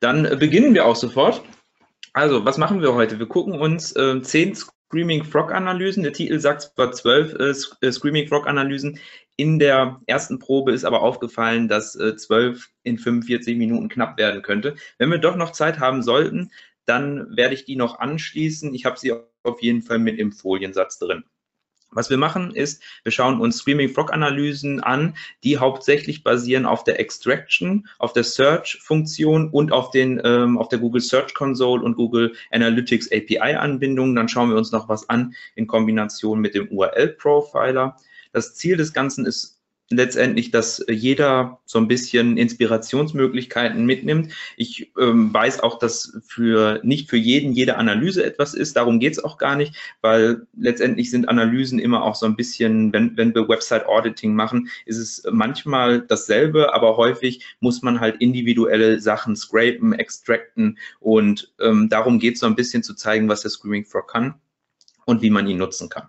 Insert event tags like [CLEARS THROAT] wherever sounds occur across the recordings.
Dann äh, beginnen wir auch sofort. Also, was machen wir heute? Wir gucken uns äh, zehn Screaming Frog Analysen. Der Titel sagt zwar zwölf äh, äh Screaming Frog Analysen. In der ersten Probe ist aber aufgefallen, dass äh, zwölf in 45 Minuten knapp werden könnte. Wenn wir doch noch Zeit haben sollten, dann werde ich die noch anschließen. Ich habe sie auf jeden Fall mit im Foliensatz drin. Was wir machen ist, wir schauen uns Screaming Frog Analysen an, die hauptsächlich basieren auf der Extraction, auf der Search Funktion und auf den ähm, auf der Google Search Console und Google Analytics API Anbindungen. Dann schauen wir uns noch was an in Kombination mit dem URL Profiler. Das Ziel des Ganzen ist letztendlich, dass jeder so ein bisschen Inspirationsmöglichkeiten mitnimmt. Ich ähm, weiß auch, dass für nicht für jeden jede Analyse etwas ist. Darum geht es auch gar nicht, weil letztendlich sind Analysen immer auch so ein bisschen, wenn, wenn wir Website Auditing machen, ist es manchmal dasselbe, aber häufig muss man halt individuelle Sachen scrapen, extracten und ähm, darum geht es so ein bisschen zu zeigen, was der Screaming Frog kann und wie man ihn nutzen kann.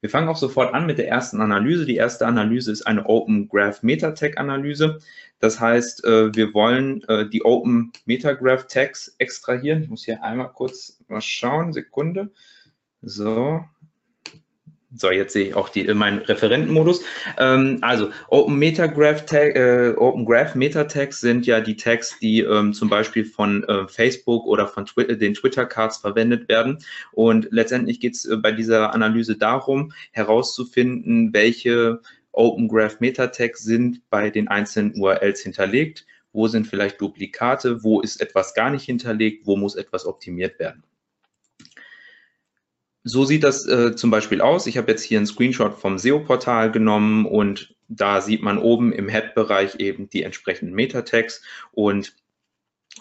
Wir fangen auch sofort an mit der ersten Analyse. Die erste Analyse ist eine Open Graph Meta-Tag Analyse. Das heißt, äh, wir wollen äh, die Open Metagraph Tags extrahieren. Ich muss hier einmal kurz mal schauen, Sekunde. So, so, jetzt sehe ich auch die, meinen Referentenmodus. Ähm, also Open Metagraph Tag, äh, Open Graph Meta Tags sind ja die Tags, die ähm, zum Beispiel von äh, Facebook oder von Twi den Twitter Cards verwendet werden. Und letztendlich geht es äh, bei dieser Analyse darum, herauszufinden, welche Open Graph Meta Tags sind bei den einzelnen URLs hinterlegt. Wo sind vielleicht Duplikate? Wo ist etwas gar nicht hinterlegt? Wo muss etwas optimiert werden? So sieht das äh, zum Beispiel aus. Ich habe jetzt hier einen Screenshot vom SEO-Portal genommen und da sieht man oben im Head-Bereich eben die entsprechenden Meta-Tags und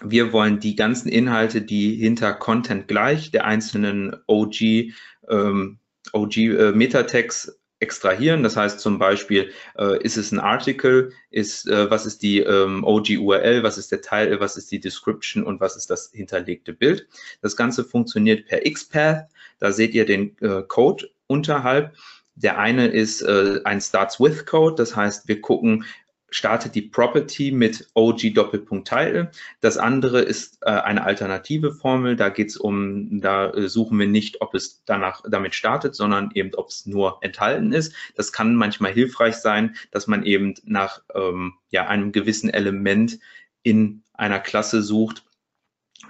wir wollen die ganzen Inhalte, die hinter Content gleich der einzelnen OG, ähm, OG äh, Meta-Tags extrahieren. Das heißt zum Beispiel, äh, ist es ein Artikel, ist, äh, was ist die ähm, OG-URL, was ist der Teil, was ist die Description und was ist das hinterlegte Bild. Das Ganze funktioniert per XPath. Da seht ihr den äh, Code unterhalb. Der eine ist äh, ein Starts with Code, das heißt, wir gucken, startet die Property mit OG Doppelpunkt Title. Das andere ist äh, eine alternative Formel. Da geht es um, da äh, suchen wir nicht, ob es danach damit startet, sondern eben, ob es nur enthalten ist. Das kann manchmal hilfreich sein, dass man eben nach ähm, ja, einem gewissen Element in einer Klasse sucht,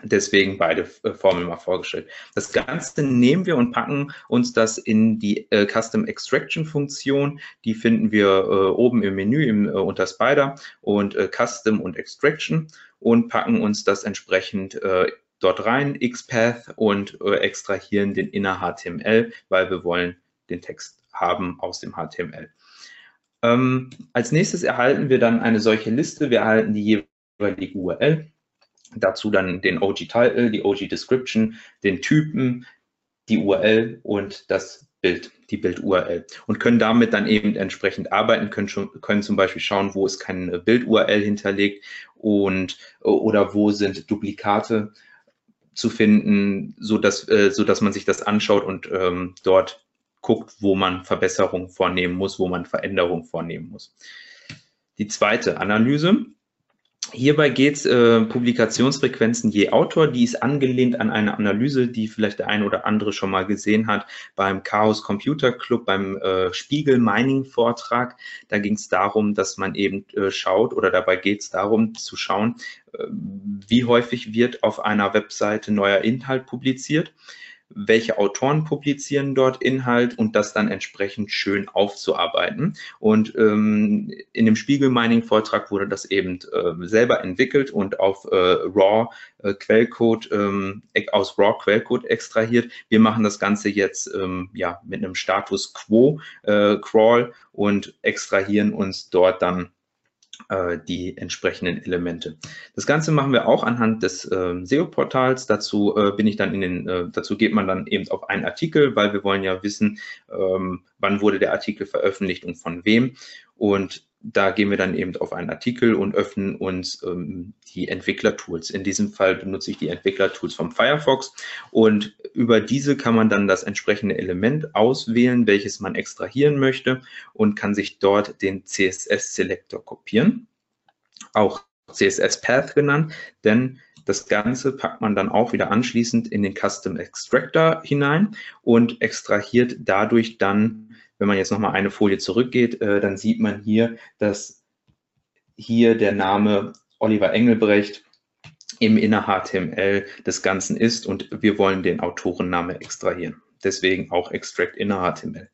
Deswegen beide äh, Formeln mal vorgestellt. Das Ganze nehmen wir und packen uns das in die äh, Custom Extraction Funktion. Die finden wir äh, oben im Menü im, äh, unter Spider und äh, Custom und Extraction und packen uns das entsprechend äh, dort rein, XPath und extrahieren den inner HTML, weil wir wollen den Text haben aus dem HTML. Ähm, als nächstes erhalten wir dann eine solche Liste. Wir erhalten die jeweilige URL Dazu dann den OG-Title, die OG-Description, den Typen, die URL und das Bild, die Bild-URL und können damit dann eben entsprechend arbeiten, können, schon, können zum Beispiel schauen, wo ist kein Bild-URL hinterlegt und oder wo sind Duplikate zu finden, so dass, äh, man sich das anschaut und ähm, dort guckt, wo man Verbesserungen vornehmen muss, wo man Veränderungen vornehmen muss. Die zweite Analyse Hierbei geht es äh, Publikationsfrequenzen je Autor, die ist angelehnt an eine Analyse, die vielleicht der eine oder andere schon mal gesehen hat beim Chaos Computer Club, beim äh, Spiegel Mining Vortrag. Da ging es darum, dass man eben äh, schaut oder dabei geht es darum zu schauen, äh, wie häufig wird auf einer Webseite neuer Inhalt publiziert welche Autoren publizieren dort Inhalt und das dann entsprechend schön aufzuarbeiten. Und ähm, in dem Spiegel Mining Vortrag wurde das eben äh, selber entwickelt und auf äh, RAW äh, Quellcode ähm, aus RAW Quellcode extrahiert. Wir machen das Ganze jetzt ähm, ja mit einem Status Quo äh, Crawl und extrahieren uns dort dann die entsprechenden Elemente. Das Ganze machen wir auch anhand des äh, SEO-Portals. Dazu äh, bin ich dann in den, äh, dazu geht man dann eben auf einen Artikel, weil wir wollen ja wissen, ähm, wann wurde der Artikel veröffentlicht und von wem. Und da gehen wir dann eben auf einen Artikel und öffnen uns ähm, die Entwicklertools. In diesem Fall benutze ich die Entwicklertools vom Firefox und über diese kann man dann das entsprechende Element auswählen, welches man extrahieren möchte und kann sich dort den CSS-Selektor kopieren, auch CSS-Path genannt, denn das Ganze packt man dann auch wieder anschließend in den Custom Extractor hinein und extrahiert dadurch dann wenn man jetzt nochmal eine Folie zurückgeht, äh, dann sieht man hier, dass hier der Name Oliver Engelbrecht im Inner HTML des Ganzen ist und wir wollen den Autorenname extrahieren. Deswegen auch Extract Inner HTML.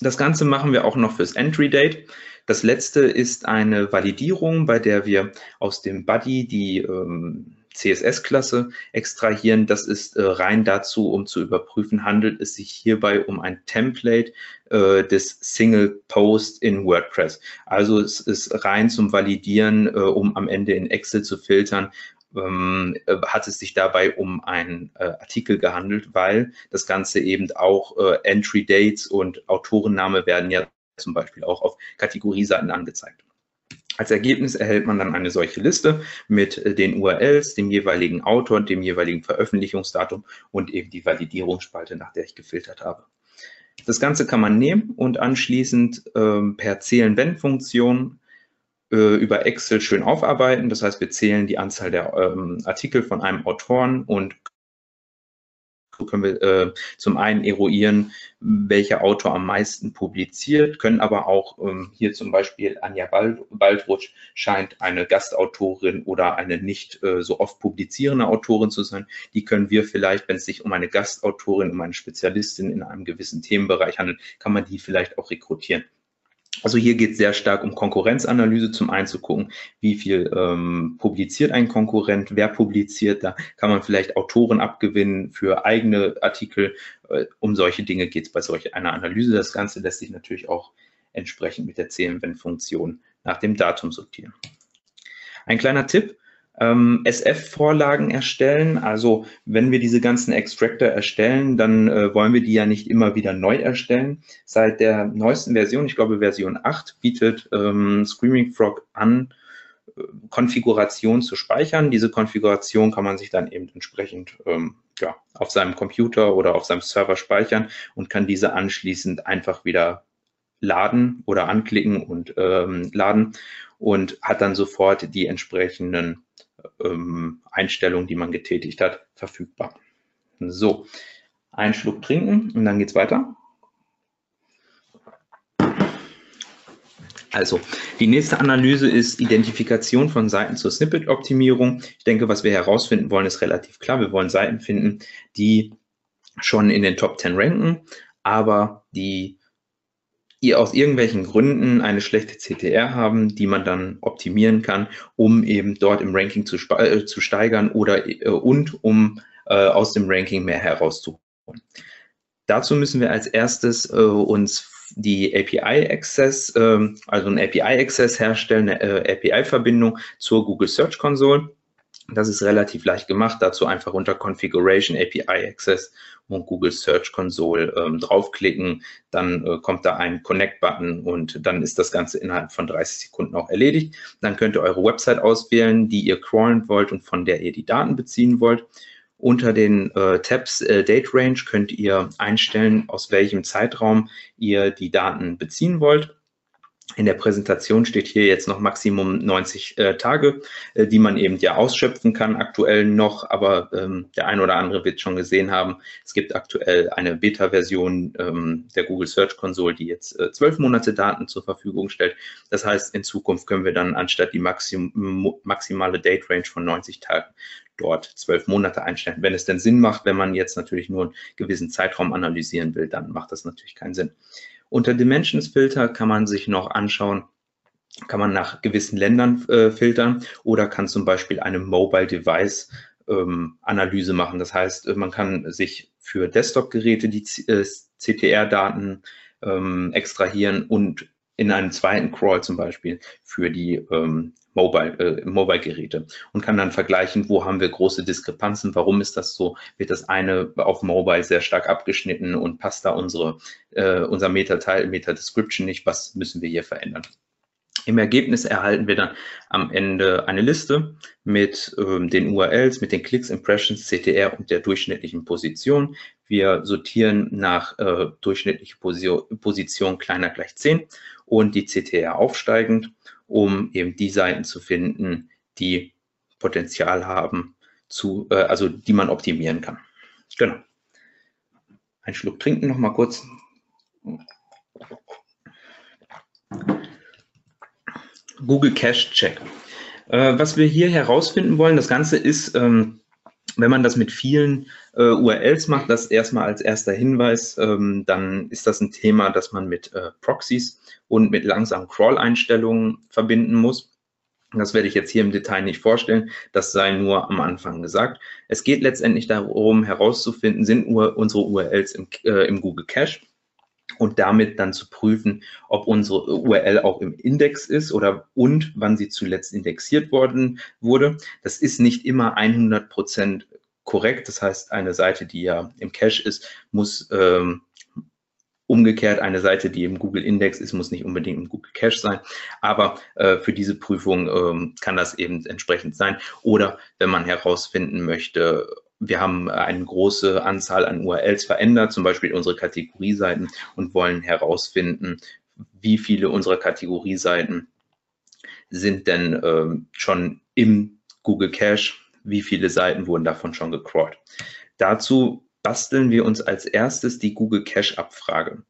Das Ganze machen wir auch noch fürs Entry Date. Das letzte ist eine Validierung, bei der wir aus dem Body die ähm, CSS-Klasse extrahieren. Das ist äh, rein dazu, um zu überprüfen, handelt es sich hierbei um ein Template äh, des Single Post in WordPress. Also es ist rein zum Validieren, äh, um am Ende in Excel zu filtern, ähm, äh, hat es sich dabei um einen äh, Artikel gehandelt, weil das Ganze eben auch äh, Entry Dates und Autorenname werden ja zum Beispiel auch auf Kategorieseiten angezeigt. Als Ergebnis erhält man dann eine solche Liste mit äh, den URLs, dem jeweiligen Autor, dem jeweiligen Veröffentlichungsdatum und eben die Validierungsspalte, nach der ich gefiltert habe. Das Ganze kann man nehmen und anschließend ähm, per Zählen-Wenn-Funktion äh, über Excel schön aufarbeiten. Das heißt, wir zählen die Anzahl der ähm, Artikel von einem Autoren und können wir äh, zum einen eruieren, welcher Autor am meisten publiziert, können aber auch ähm, hier zum Beispiel Anja Bald Baldrutsch scheint eine Gastautorin oder eine nicht äh, so oft publizierende Autorin zu sein. Die können wir vielleicht, wenn es sich um eine Gastautorin, um eine Spezialistin in einem gewissen Themenbereich handelt, kann man die vielleicht auch rekrutieren. Also hier geht es sehr stark um Konkurrenzanalyse, zum einen zu gucken, wie viel ähm, publiziert ein Konkurrent, wer publiziert, da kann man vielleicht Autoren abgewinnen für eigene Artikel. Äh, um solche Dinge geht es bei solch einer Analyse. Das Ganze lässt sich natürlich auch entsprechend mit der CMWN-Funktion nach dem Datum sortieren. Ein kleiner Tipp, ähm, SF-Vorlagen erstellen. Also wenn wir diese ganzen Extractor erstellen, dann äh, wollen wir die ja nicht immer wieder neu erstellen. Seit der neuesten Version, ich glaube Version 8, bietet ähm, Screaming Frog an, äh, Konfiguration zu speichern. Diese Konfiguration kann man sich dann eben entsprechend ähm, ja, auf seinem Computer oder auf seinem Server speichern und kann diese anschließend einfach wieder laden oder anklicken und ähm, laden und hat dann sofort die entsprechenden ähm, Einstellungen, die man getätigt hat, verfügbar. So, einen Schluck trinken und dann geht es weiter. Also, die nächste Analyse ist Identifikation von Seiten zur Snippet-Optimierung. Ich denke, was wir herausfinden wollen, ist relativ klar. Wir wollen Seiten finden, die schon in den Top 10 ranken, aber die ihr aus irgendwelchen Gründen eine schlechte CTR haben, die man dann optimieren kann, um eben dort im Ranking zu, äh, zu steigern oder äh, und um äh, aus dem Ranking mehr herauszuholen. Dazu müssen wir als erstes äh, uns die API Access, ähm, also ein API Access herstellen, eine äh, API Verbindung zur Google Search Console. Das ist relativ leicht gemacht. Dazu einfach unter Configuration API Access und Google Search Console ähm, draufklicken. Dann äh, kommt da ein Connect-Button und dann ist das Ganze innerhalb von 30 Sekunden auch erledigt. Dann könnt ihr eure Website auswählen, die ihr crawlen wollt und von der ihr die Daten beziehen wollt. Unter den äh, Tabs äh, Date Range könnt ihr einstellen, aus welchem Zeitraum ihr die Daten beziehen wollt. In der Präsentation steht hier jetzt noch Maximum 90 äh, Tage, äh, die man eben ja ausschöpfen kann, aktuell noch, aber ähm, der ein oder andere wird schon gesehen haben, es gibt aktuell eine Beta-Version ähm, der Google Search Console, die jetzt äh, zwölf Monate Daten zur Verfügung stellt. Das heißt, in Zukunft können wir dann anstatt die Maxim maximale Date Range von 90 Tagen dort zwölf Monate einstellen. Wenn es denn Sinn macht, wenn man jetzt natürlich nur einen gewissen Zeitraum analysieren will, dann macht das natürlich keinen Sinn. Unter Dimensions Filter kann man sich noch anschauen, kann man nach gewissen Ländern äh, filtern oder kann zum Beispiel eine Mobile Device ähm, Analyse machen. Das heißt, äh, man kann sich für Desktop-Geräte die äh, CTR-Daten ähm, extrahieren und in einem zweiten Crawl zum Beispiel für die ähm, Mobile, äh, Mobile-Geräte und kann dann vergleichen, wo haben wir große Diskrepanzen, warum ist das so, wird das eine auf Mobile sehr stark abgeschnitten und passt da unsere, äh, unser Meta-Teil, Meta-Description nicht, was müssen wir hier verändern. Im Ergebnis erhalten wir dann am Ende eine Liste mit ähm, den URLs, mit den Klicks, Impressions, CTR und der durchschnittlichen Position. Wir sortieren nach äh, durchschnittliche Position, Position kleiner gleich 10 und die CTR aufsteigend, um eben die Seiten zu finden, die Potenzial haben, zu, äh, also die man optimieren kann. Genau. Ein Schluck trinken noch mal kurz. Google Cache Check. Äh, was wir hier herausfinden wollen, das Ganze ist, ähm, wenn man das mit vielen äh, URLs macht, das erstmal als erster Hinweis, ähm, dann ist das ein Thema, das man mit äh, Proxys und mit langsamen Crawl-Einstellungen verbinden muss. Das werde ich jetzt hier im Detail nicht vorstellen, das sei nur am Anfang gesagt. Es geht letztendlich darum herauszufinden, sind unsere URLs im, äh, im Google Cache und damit dann zu prüfen, ob unsere URL auch im Index ist oder und wann sie zuletzt indexiert worden wurde. Das ist nicht immer 100 Prozent korrekt. Das heißt, eine Seite, die ja im Cache ist, muss ähm, umgekehrt eine Seite, die im Google Index ist, muss nicht unbedingt im Google Cache sein. Aber äh, für diese Prüfung ähm, kann das eben entsprechend sein. Oder wenn man herausfinden möchte, wir haben eine große Anzahl an URLs verändert, zum Beispiel unsere Kategorieseiten und wollen herausfinden, wie viele unserer Kategorieseiten sind denn ähm, schon im Google Cache, wie viele Seiten wurden davon schon gecrawlt. Dazu basteln wir uns als erstes die Google Cache Abfrage.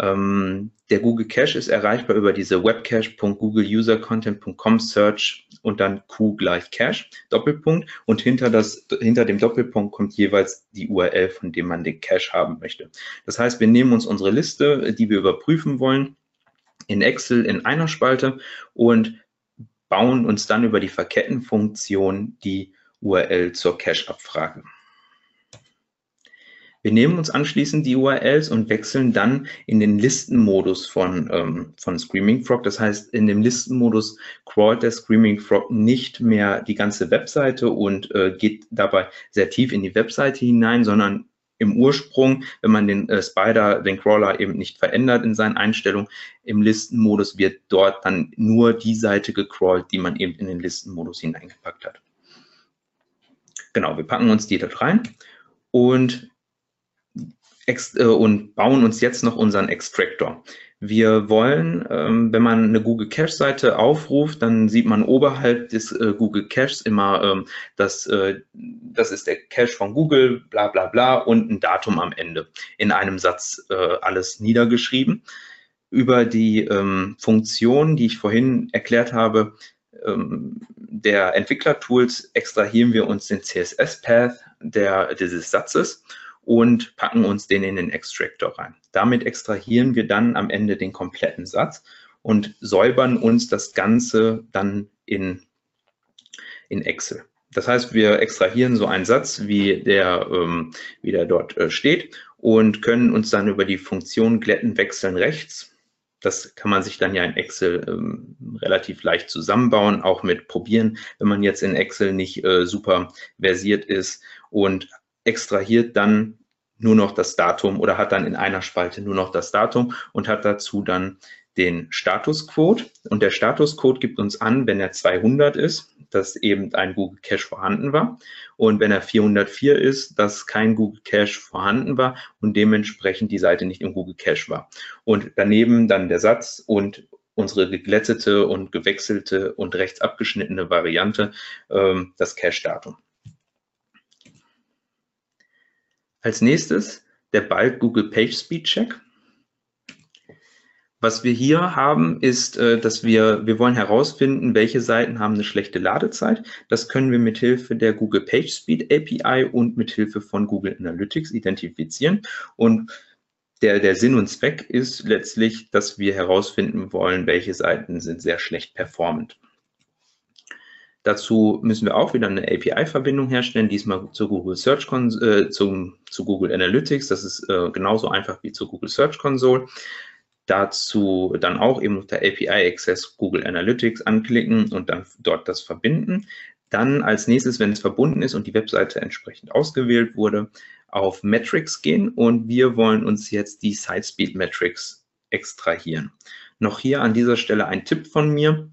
Ähm, der Google Cache ist erreichbar über diese webcache.googleusercontent.com Search und dann Q gleich Cache, Doppelpunkt. Und hinter, das, hinter dem Doppelpunkt kommt jeweils die URL, von dem man den Cache haben möchte. Das heißt, wir nehmen uns unsere Liste, die wir überprüfen wollen, in Excel in einer Spalte und bauen uns dann über die Verkettenfunktion die URL zur Cache-Abfrage. Wir nehmen uns anschließend die URLs und wechseln dann in den Listenmodus von, ähm, von Screaming Frog. Das heißt, in dem Listenmodus crawlt der Screaming Frog nicht mehr die ganze Webseite und äh, geht dabei sehr tief in die Webseite hinein, sondern im Ursprung, wenn man den äh, Spider, den Crawler eben nicht verändert in seinen Einstellungen, im Listenmodus wird dort dann nur die Seite gecrawlt, die man eben in den Listenmodus hineingepackt hat. Genau, wir packen uns die dort rein und und bauen uns jetzt noch unseren Extractor. Wir wollen, ähm, wenn man eine Google Cache-Seite aufruft, dann sieht man oberhalb des äh, Google Caches immer, ähm, dass äh, das ist der Cache von Google, bla bla bla und ein Datum am Ende. In einem Satz äh, alles niedergeschrieben. Über die ähm, Funktion, die ich vorhin erklärt habe, ähm, der Entwicklertools extrahieren wir uns den CSS-Path dieses Satzes und packen uns den in den Extractor rein. Damit extrahieren wir dann am Ende den kompletten Satz und säubern uns das Ganze dann in, in Excel. Das heißt, wir extrahieren so einen Satz, wie der, ähm, wie der dort äh, steht und können uns dann über die Funktion glätten, wechseln rechts. Das kann man sich dann ja in Excel ähm, relativ leicht zusammenbauen, auch mit probieren, wenn man jetzt in Excel nicht äh, super versiert ist und extrahiert dann nur noch das Datum oder hat dann in einer Spalte nur noch das Datum und hat dazu dann den Statuscode. Und der Statuscode gibt uns an, wenn er 200 ist, dass eben ein Google Cache vorhanden war. Und wenn er 404 ist, dass kein Google Cache vorhanden war und dementsprechend die Seite nicht im Google Cache war. Und daneben dann der Satz und unsere geglättete und gewechselte und rechts abgeschnittene Variante, ähm, das Cache-Datum. Als nächstes der Balk Google PageSpeed Check. Was wir hier haben, ist, äh, dass wir, wir wollen herausfinden, welche Seiten haben eine schlechte Ladezeit. Das können wir mit Hilfe der Google PageSpeed API und mit Hilfe von Google Analytics identifizieren. Und der, der Sinn und Zweck ist letztlich, dass wir herausfinden wollen, welche Seiten sind sehr schlecht performant. Dazu müssen wir auch wieder eine API-Verbindung herstellen, diesmal zu Google Search äh, zum, zu Google Analytics. Das ist äh, genauso einfach wie zur Google Search Console. dazu dann auch eben unter API Access Google Analytics anklicken und dann dort das verbinden. Dann als nächstes, wenn es verbunden ist und die Webseite entsprechend ausgewählt wurde, auf Metrics gehen und wir wollen uns jetzt die Sitespeed Metrics extrahieren. Noch hier an dieser Stelle ein Tipp von mir.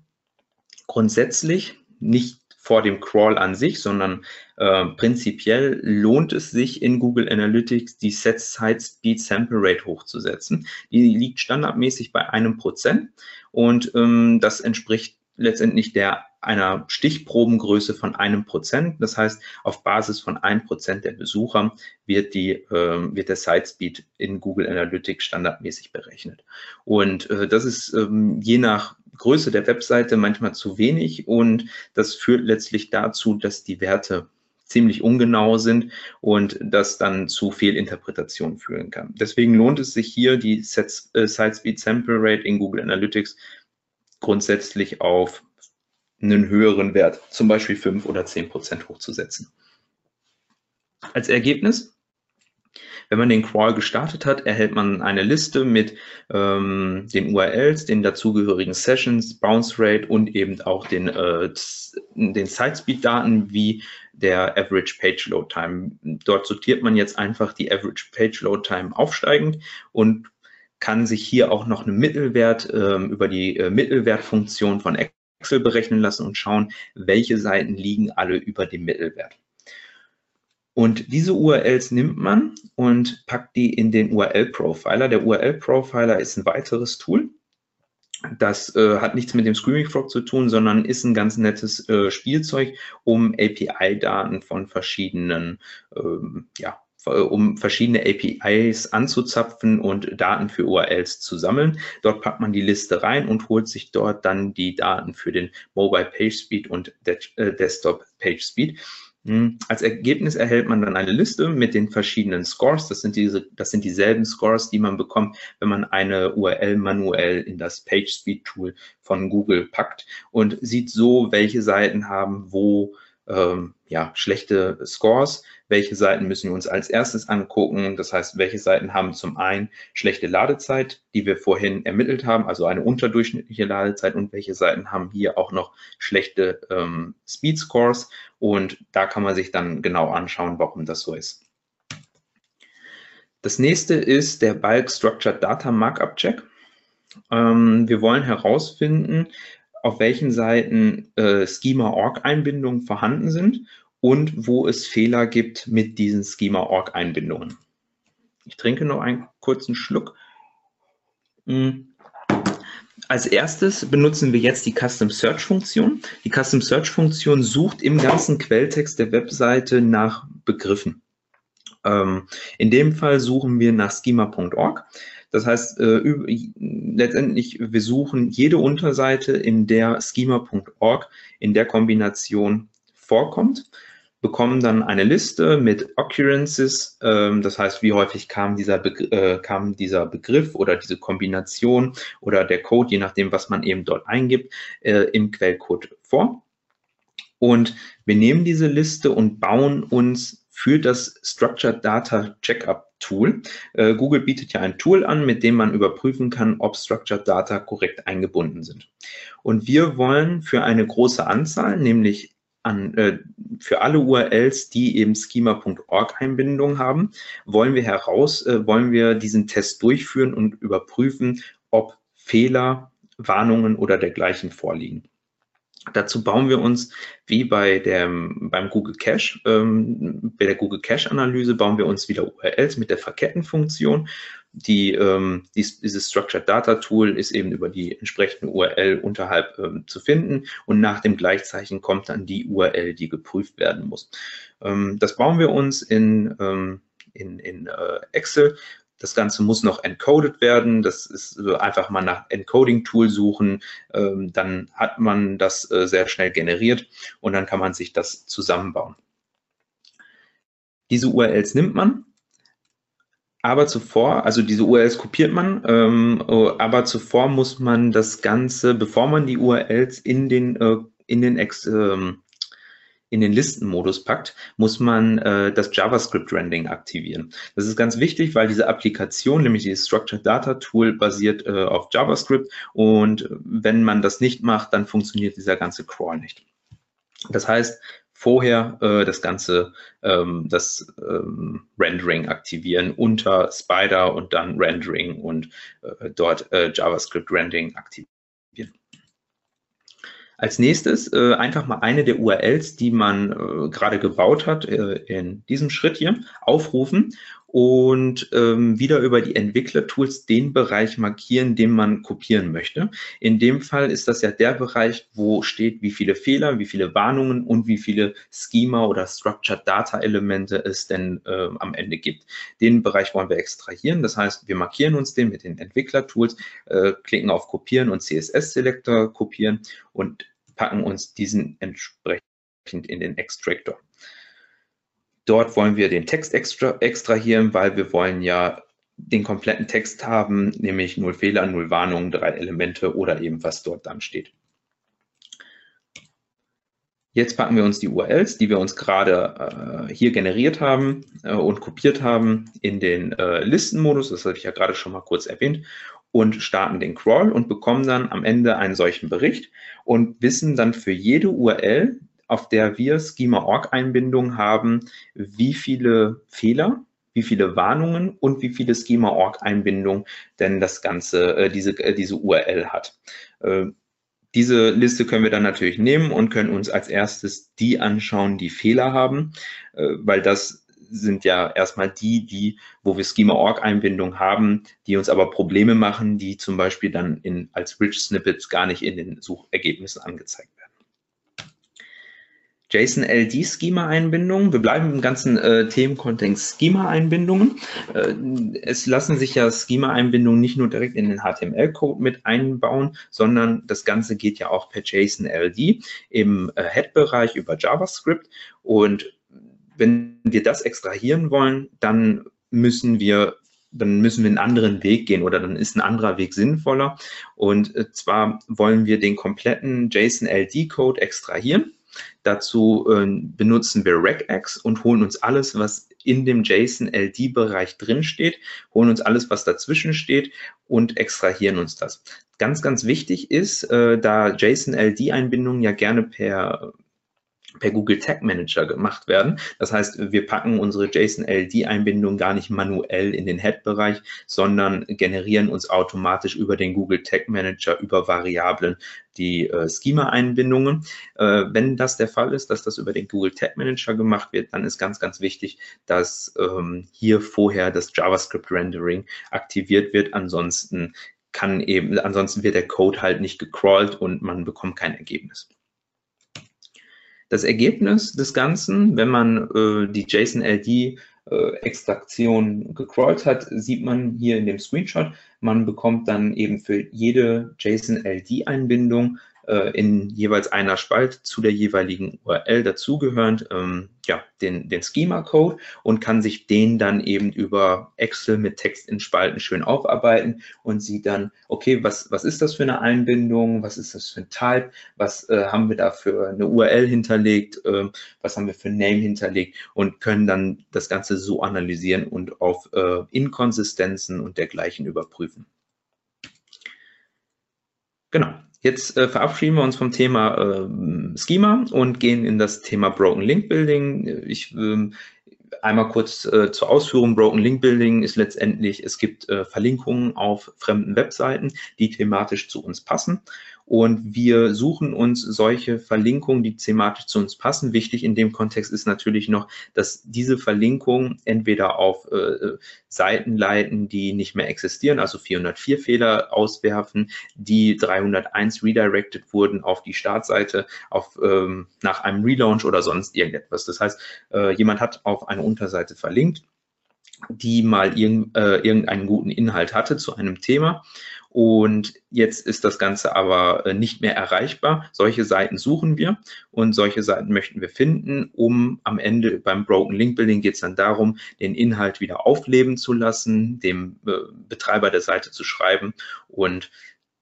Grundsätzlich nicht vor dem Crawl an sich, sondern äh, prinzipiell lohnt es sich in Google Analytics die Set Site Speed Sample Rate hochzusetzen. Die liegt standardmäßig bei einem Prozent und ähm, das entspricht letztendlich der einer Stichprobengröße von einem Prozent. Das heißt, auf Basis von ein Prozent der Besucher wird, die, äh, wird der Site Speed in Google Analytics standardmäßig berechnet. Und äh, das ist ähm, je nach Größe der Webseite manchmal zu wenig und das führt letztlich dazu, dass die Werte ziemlich ungenau sind und das dann zu Fehlinterpretationen führen kann. Deswegen lohnt es sich hier, die äh, Site Speed Sample Rate in Google Analytics grundsätzlich auf einen höheren Wert, zum Beispiel 5 oder 10 Prozent hochzusetzen. Als Ergebnis wenn man den Crawl gestartet hat, erhält man eine Liste mit ähm, den URLs, den dazugehörigen Sessions, Bounce Rate und eben auch den, äh, den Sitespeed-Daten wie der Average Page Load Time. Dort sortiert man jetzt einfach die Average Page Load Time aufsteigend und kann sich hier auch noch einen Mittelwert äh, über die äh, Mittelwertfunktion von Excel berechnen lassen und schauen, welche Seiten liegen alle über dem Mittelwert. Und diese URLs nimmt man und packt die in den URL-Profiler. Der URL-Profiler ist ein weiteres Tool. Das äh, hat nichts mit dem Screaming Frog zu tun, sondern ist ein ganz nettes äh, Spielzeug, um API-Daten von verschiedenen, ähm, ja, um verschiedene APIs anzuzapfen und Daten für URLs zu sammeln. Dort packt man die Liste rein und holt sich dort dann die Daten für den Mobile Page Speed und äh, Desktop Page Speed. Hm, als Ergebnis erhält man dann eine Liste mit den verschiedenen Scores. Das sind, diese, das sind dieselben Scores, die man bekommt, wenn man eine URL manuell in das PageSpeed Tool von Google packt und sieht so, welche Seiten haben wo ähm, ja, schlechte Scores. Welche Seiten müssen wir uns als erstes angucken? Das heißt, welche Seiten haben zum einen schlechte Ladezeit, die wir vorhin ermittelt haben, also eine unterdurchschnittliche Ladezeit und welche Seiten haben hier auch noch schlechte ähm, Speed Scores und da kann man sich dann genau anschauen, warum das so ist. Das nächste ist der Bulk Structured Data Markup Check. Ähm, wir wollen herausfinden, auf welchen Seiten äh, Schema-Org-Einbindungen vorhanden sind und wo es Fehler gibt mit diesen Schema-Org-Einbindungen. Ich trinke noch einen kurzen Schluck. Mm. Als erstes benutzen wir jetzt die Custom Search Funktion. Die Custom Search Funktion sucht im ganzen Quelltext der Webseite nach Begriffen. Ähm, in dem Fall suchen wir nach schema.org. Das heißt, äh, letztendlich, wir suchen jede Unterseite, in der schema.org in der Kombination vorkommt, bekommen dann eine Liste mit Occurrences, ähm, das heißt, wie häufig kam dieser, Begr äh, kam dieser Begriff oder diese Kombination oder der Code, je nachdem, was man eben dort eingibt, äh, im Quellcode vor. Und wir nehmen diese Liste und bauen uns für das Structured Data Checkup Tool. Äh, Google bietet ja ein Tool an, mit dem man überprüfen kann, ob Structured Data korrekt eingebunden sind. Und wir wollen für eine große Anzahl, nämlich an, äh, für alle URLs, die eben schema.org Einbindung haben, wollen wir heraus, äh, wollen wir diesen Test durchführen und überprüfen, ob Fehler, Warnungen oder dergleichen vorliegen. Dazu bauen wir uns, wie bei dem, beim Google Cache, ähm, bei der Google Cache Analyse bauen wir uns wieder URLs mit der Verkettenfunktion. Die, ähm, dies, dieses Structured Data Tool ist eben über die entsprechende URL unterhalb ähm, zu finden und nach dem Gleichzeichen kommt dann die URL, die geprüft werden muss. Ähm, das bauen wir uns in, ähm, in, in äh, Excel das Ganze muss noch encoded werden. Das ist einfach mal nach Encoding-Tool suchen. Ähm, dann hat man das äh, sehr schnell generiert und dann kann man sich das zusammenbauen. Diese URLs nimmt man, aber zuvor, also diese URLs kopiert man, ähm, aber zuvor muss man das Ganze, bevor man die URLs in den, äh, in den Ex, ähm, in den Listenmodus packt, muss man äh, das JavaScript-Rendering aktivieren. Das ist ganz wichtig, weil diese Applikation, nämlich dieses Structured Data Tool, basiert äh, auf JavaScript und wenn man das nicht macht, dann funktioniert dieser ganze Crawl nicht. Das heißt, vorher äh, das ganze ähm, das ähm, Rendering aktivieren unter Spider und dann Rendering und äh, dort äh, JavaScript Rendering aktivieren. Als nächstes äh, einfach mal eine der URLs, die man äh, gerade gebaut hat, äh, in diesem Schritt hier aufrufen und ähm, wieder über die Entwicklertools den Bereich markieren, den man kopieren möchte. In dem Fall ist das ja der Bereich, wo steht, wie viele Fehler, wie viele Warnungen und wie viele Schema oder Structured Data Elemente es denn äh, am Ende gibt. Den Bereich wollen wir extrahieren. Das heißt, wir markieren uns den mit den Entwicklertools, äh, klicken auf Kopieren und CSS Selector kopieren und packen uns diesen entsprechend in den Extractor. Dort wollen wir den Text extra, extrahieren, weil wir wollen ja den kompletten Text haben, nämlich null Fehler, null Warnungen, drei Elemente oder eben was dort dann steht. Jetzt packen wir uns die URLs, die wir uns gerade äh, hier generiert haben äh, und kopiert haben, in den äh, Listenmodus, das habe ich ja gerade schon mal kurz erwähnt, und starten den Crawl und bekommen dann am Ende einen solchen Bericht und wissen dann für jede URL, auf der wir Schema-Org-Einbindungen haben, wie viele Fehler, wie viele Warnungen und wie viele Schema-Org-Einbindungen denn das Ganze, äh, diese, äh, diese URL hat. Äh, diese Liste können wir dann natürlich nehmen und können uns als erstes die anschauen, die Fehler haben, äh, weil das sind ja erstmal die, die, wo wir Schema-Org-Einbindung haben, die uns aber Probleme machen, die zum Beispiel dann in, als Rich Snippets gar nicht in den Suchergebnissen angezeigt werden. JSON-LD-Schema-Einbindungen. Wir bleiben im ganzen äh, Themenkontext Schema-Einbindungen. Äh, es lassen sich ja Schema-Einbindungen nicht nur direkt in den HTML-Code mit einbauen, sondern das Ganze geht ja auch per JSON-LD im äh, Head-Bereich über JavaScript. Und wenn wir das extrahieren wollen, dann müssen wir dann müssen wir einen anderen Weg gehen oder dann ist ein anderer Weg sinnvoller. Und äh, zwar wollen wir den kompletten JSON-LD-Code extrahieren. Dazu äh, benutzen wir regex und holen uns alles, was in dem JSON-LD-Bereich drin steht, holen uns alles, was dazwischen steht und extrahieren uns das. Ganz, ganz wichtig ist, äh, da JSON-LD-Einbindungen ja gerne per per Google Tag Manager gemacht werden. Das heißt, wir packen unsere JSON-LD-Einbindung gar nicht manuell in den Head-Bereich, sondern generieren uns automatisch über den Google Tag Manager über Variablen die äh, Schema-Einbindungen. Äh, wenn das der Fall ist, dass das über den Google Tag Manager gemacht wird, dann ist ganz, ganz wichtig, dass ähm, hier vorher das JavaScript Rendering aktiviert wird. Ansonsten kann eben, ansonsten wird der Code halt nicht gecrawlt und man bekommt kein Ergebnis. Das Ergebnis des Ganzen, wenn man äh, die JSON-LD-Extraktion äh, gecrawlt hat, sieht man hier in dem Screenshot. Man bekommt dann eben für jede JSON-LD-Einbindung in jeweils einer Spalte zu der jeweiligen URL dazugehörend ähm, ja, den, den Schema-Code und kann sich den dann eben über Excel mit Text in Spalten schön aufarbeiten und sieht dann, okay, was, was ist das für eine Einbindung, was ist das für ein Type, was äh, haben wir da für eine URL hinterlegt, äh, was haben wir für ein Name hinterlegt und können dann das Ganze so analysieren und auf äh, Inkonsistenzen und dergleichen überprüfen. Genau. Jetzt äh, verabschieden wir uns vom Thema äh, Schema und gehen in das Thema Broken Link Building. Ich äh, einmal kurz äh, zur Ausführung. Broken Link Building ist letztendlich, es gibt äh, Verlinkungen auf fremden Webseiten, die thematisch zu uns passen. Und wir suchen uns solche Verlinkungen, die thematisch zu uns passen. Wichtig in dem Kontext ist natürlich noch, dass diese Verlinkungen entweder auf äh, Seiten leiten, die nicht mehr existieren, also 404 Fehler auswerfen, die 301 redirected wurden auf die Startseite auf, ähm, nach einem Relaunch oder sonst irgendetwas. Das heißt, äh, jemand hat auf eine Unterseite verlinkt, die mal äh, irgendeinen guten Inhalt hatte zu einem Thema und jetzt ist das Ganze aber äh, nicht mehr erreichbar. Solche Seiten suchen wir und solche Seiten möchten wir finden, um am Ende beim Broken Link Building geht es dann darum, den Inhalt wieder aufleben zu lassen, dem äh, Betreiber der Seite zu schreiben und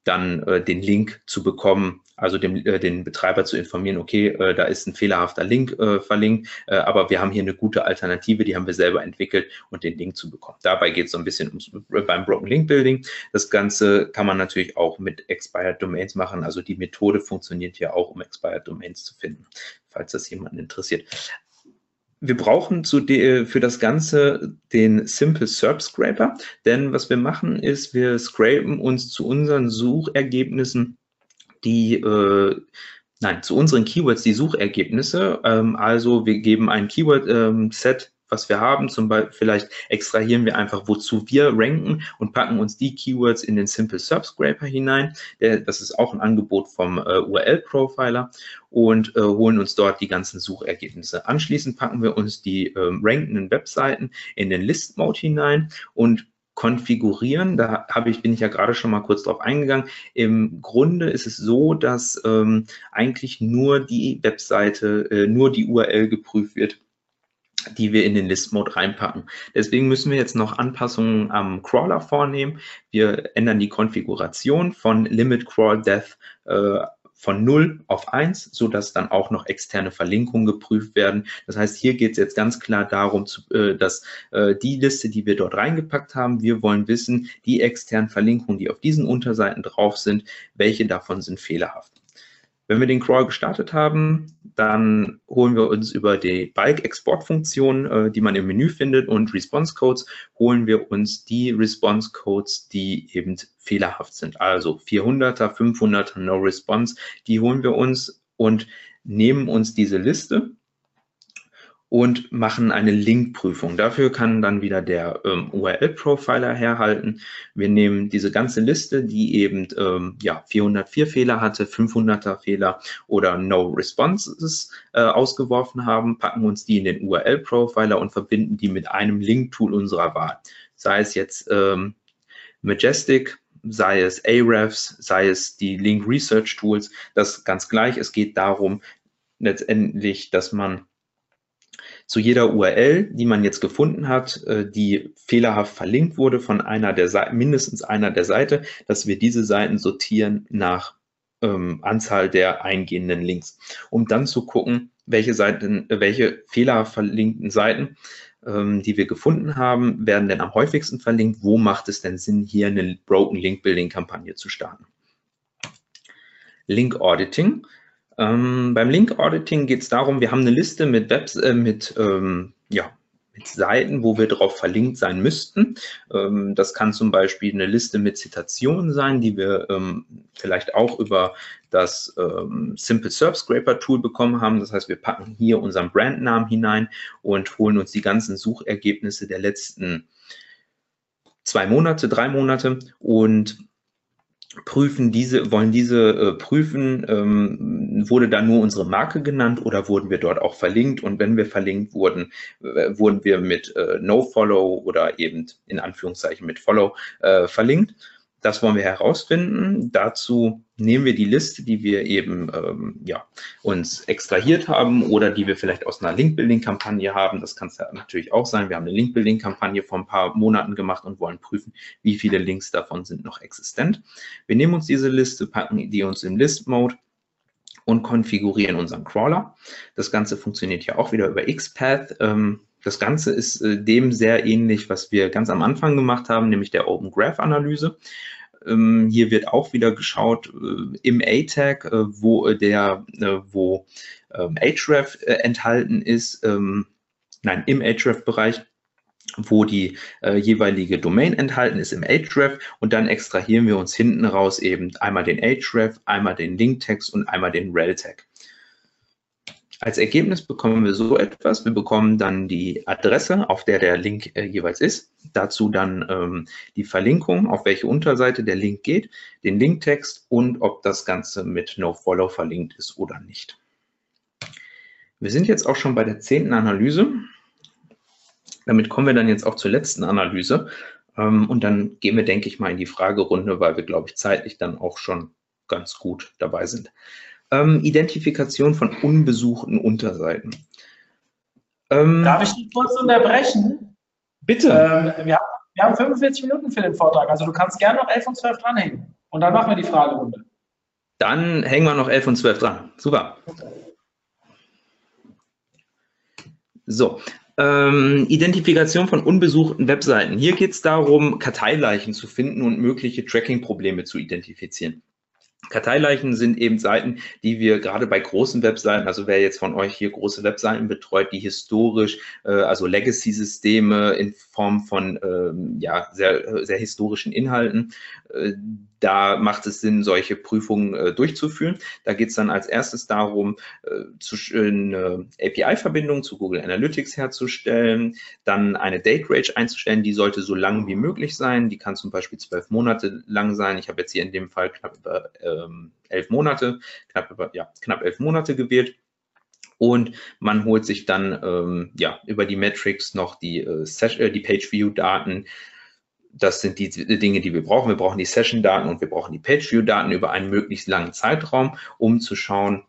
dann äh, den Link zu bekommen, also dem, äh, den Betreiber zu informieren, okay, äh, da ist ein fehlerhafter Link äh, verlinkt, äh, aber wir haben hier eine gute Alternative, die haben wir selber entwickelt und den Link zu bekommen. Dabei geht es so ein bisschen ums, beim Broken Link Building. Das Ganze kann man natürlich auch mit Expired Domains machen. Also die Methode funktioniert ja auch, um Expired Domains zu finden, falls das jemanden interessiert wir brauchen de, für das Ganze den Simple SERP Scraper, denn was wir machen ist, wir scrapen uns zu unseren Suchergebnissen die, äh, nein, zu unseren Keywords die Suchergebnisse. Ähm, also wir geben ein Keyword-Set, ähm, was wir haben. Zum Beispiel vielleicht extrahieren wir einfach, wozu wir ranken und packen uns die Keywords in den Simple Serp Scraper hinein. Der, das ist auch ein Angebot vom äh, URL-Profiler und äh, holen uns dort die ganzen Suchergebnisse. Anschließend packen wir uns die ähm, rankenden Webseiten in den List-Mode hinein und konfigurieren. Da habe ich, bin ich ja gerade schon mal kurz drauf eingegangen. Im Grunde ist es so, dass ähm, eigentlich nur die Webseite, äh, nur die URL geprüft wird, die wir in den List-Mode reinpacken. Deswegen müssen wir jetzt noch Anpassungen am Crawler vornehmen. Wir ändern die Konfiguration von Limit Crawl Death äh, von 0 auf 1, sodass dann auch noch externe Verlinkungen geprüft werden. Das heißt, hier geht es jetzt ganz klar darum, äh, dass äh, die Liste, die wir dort reingepackt haben, wir wollen wissen, die externen Verlinkungen, die auf diesen Unterseiten drauf sind, welche davon sind fehlerhaft. Wenn wir den Crawl gestartet haben, dann holen wir uns über die Bulk-Export-Funktion, äh, die man im Menü findet, und Response-Codes, holen wir uns die Response-Codes, die eben fehlerhaft sind. Also 400er, 500er No-Response, die holen wir uns und nehmen uns diese Liste und machen eine Linkprüfung. Dafür kann dann wieder der ähm, URL-Profiler herhalten. Wir nehmen diese ganze Liste, die eben ähm, ja, 404 Fehler hatte, 500er Fehler oder No Responses äh, ausgeworfen haben, packen uns die in den URL-Profiler und verbinden die mit einem Link-Tool unserer Wahl. Sei es jetzt ähm, Majestic, sei es Ahrefs, sei es die Link Research Tools, das ganz gleich. Es geht darum, letztendlich, dass man zu jeder URL, die man jetzt gefunden hat, äh, die fehlerhaft verlinkt wurde von einer der Seiten, mindestens einer der Seite, dass wir diese Seiten sortieren nach ähm, Anzahl der eingehenden Links, um dann zu gucken, welche Seiten, äh, welche fehlerhaft verlinkten Seiten, ähm, die wir gefunden haben, werden denn am häufigsten verlinkt. Wo macht es denn Sinn, hier eine Broken Link Building Kampagne zu starten? Link Auditing ähm, beim Link Auditing geht es darum, wir haben eine Liste mit Webs, äh, mit, ähm, ja, mit Seiten, wo wir drauf verlinkt sein müssten. Ähm, das kann zum Beispiel eine Liste mit Zitationen sein, die wir ähm, vielleicht auch über das ähm, Simple Serp Scraper Tool bekommen haben. Das heißt, wir packen hier unseren Brandnamen hinein und holen uns die ganzen Suchergebnisse der letzten zwei Monate, drei Monate und prüfen diese, wollen diese äh, prüfen, ähm, wurde da nur unsere Marke genannt oder wurden wir dort auch verlinkt? Und wenn wir verlinkt wurden, äh, wurden wir mit äh, No-Follow oder eben in Anführungszeichen mit Follow äh, verlinkt. Das wollen wir herausfinden. Dazu nehmen wir die Liste, die wir eben ähm, ja, uns extrahiert haben oder die wir vielleicht aus einer Link-Building-Kampagne haben. Das kann es ja natürlich auch sein. Wir haben eine Link-Building-Kampagne vor ein paar Monaten gemacht und wollen prüfen, wie viele Links davon sind noch existent. Wir nehmen uns diese Liste, packen die uns im List-Mode und konfigurieren unseren Crawler. Das Ganze funktioniert ja auch wieder über XPath. Ähm, das Ganze ist äh, dem sehr ähnlich, was wir ganz am Anfang gemacht haben, nämlich der Open Graph Analyse. Ähm, hier wird auch wieder geschaut äh, im A-Tag, äh, wo äh, der, äh, wo ähm, Href äh, enthalten ist, ähm, nein, im Href-Bereich wo die äh, jeweilige Domain enthalten ist im Href und dann extrahieren wir uns hinten raus eben einmal den Href, einmal den Linktext und einmal den Rel-Tag. Als Ergebnis bekommen wir so etwas. Wir bekommen dann die Adresse, auf der der Link äh, jeweils ist. Dazu dann ähm, die Verlinkung, auf welche Unterseite der Link geht, den Linktext und ob das Ganze mit NoFollow verlinkt ist oder nicht. Wir sind jetzt auch schon bei der zehnten Analyse. Damit kommen wir dann jetzt auch zur letzten Analyse. Ähm, und dann gehen wir, denke ich mal, in die Fragerunde, weil wir, glaube ich, zeitlich dann auch schon ganz gut dabei sind ähm, Identifikation von unbesuchten Unterseiten. Ähm, Darf ich dich kurz unterbrechen? Bitte. Ähm, wir, haben, wir, haben, 45 Minuten für den Vortrag, also du kannst gerne noch 11 und 12 dranhängen. Und dann machen wir die Fragerunde. Dann hängen wir noch 11 und 12 dran. Super. So, ähm, Identifikation von unbesuchten Webseiten. Hier geht es darum, Karteileichen zu finden und mögliche Tracking-Probleme zu identifizieren. Karteileichen sind eben Seiten, die wir gerade bei großen Webseiten, also wer jetzt von euch hier große Webseiten betreut, die historisch, äh, also Legacy-Systeme in Form von ähm, ja, sehr, sehr historischen Inhalten, äh, da macht es Sinn, solche Prüfungen äh, durchzuführen. Da geht es dann als erstes darum, eine API-Verbindung zu Google Analytics herzustellen, dann eine Date Range einzustellen, die sollte so lang wie möglich sein. Die kann zum Beispiel zwölf Monate lang sein. Ich habe jetzt hier in dem Fall knapp über ähm, elf Monate, knapp ja, knapp elf Monate gewählt und man holt sich dann ähm, ja über die Metrics noch die, äh, äh die Page View Daten, das sind die Dinge, die wir brauchen. Wir brauchen die Session-Daten und wir brauchen die Page-View-Daten über einen möglichst langen Zeitraum, um zu schauen,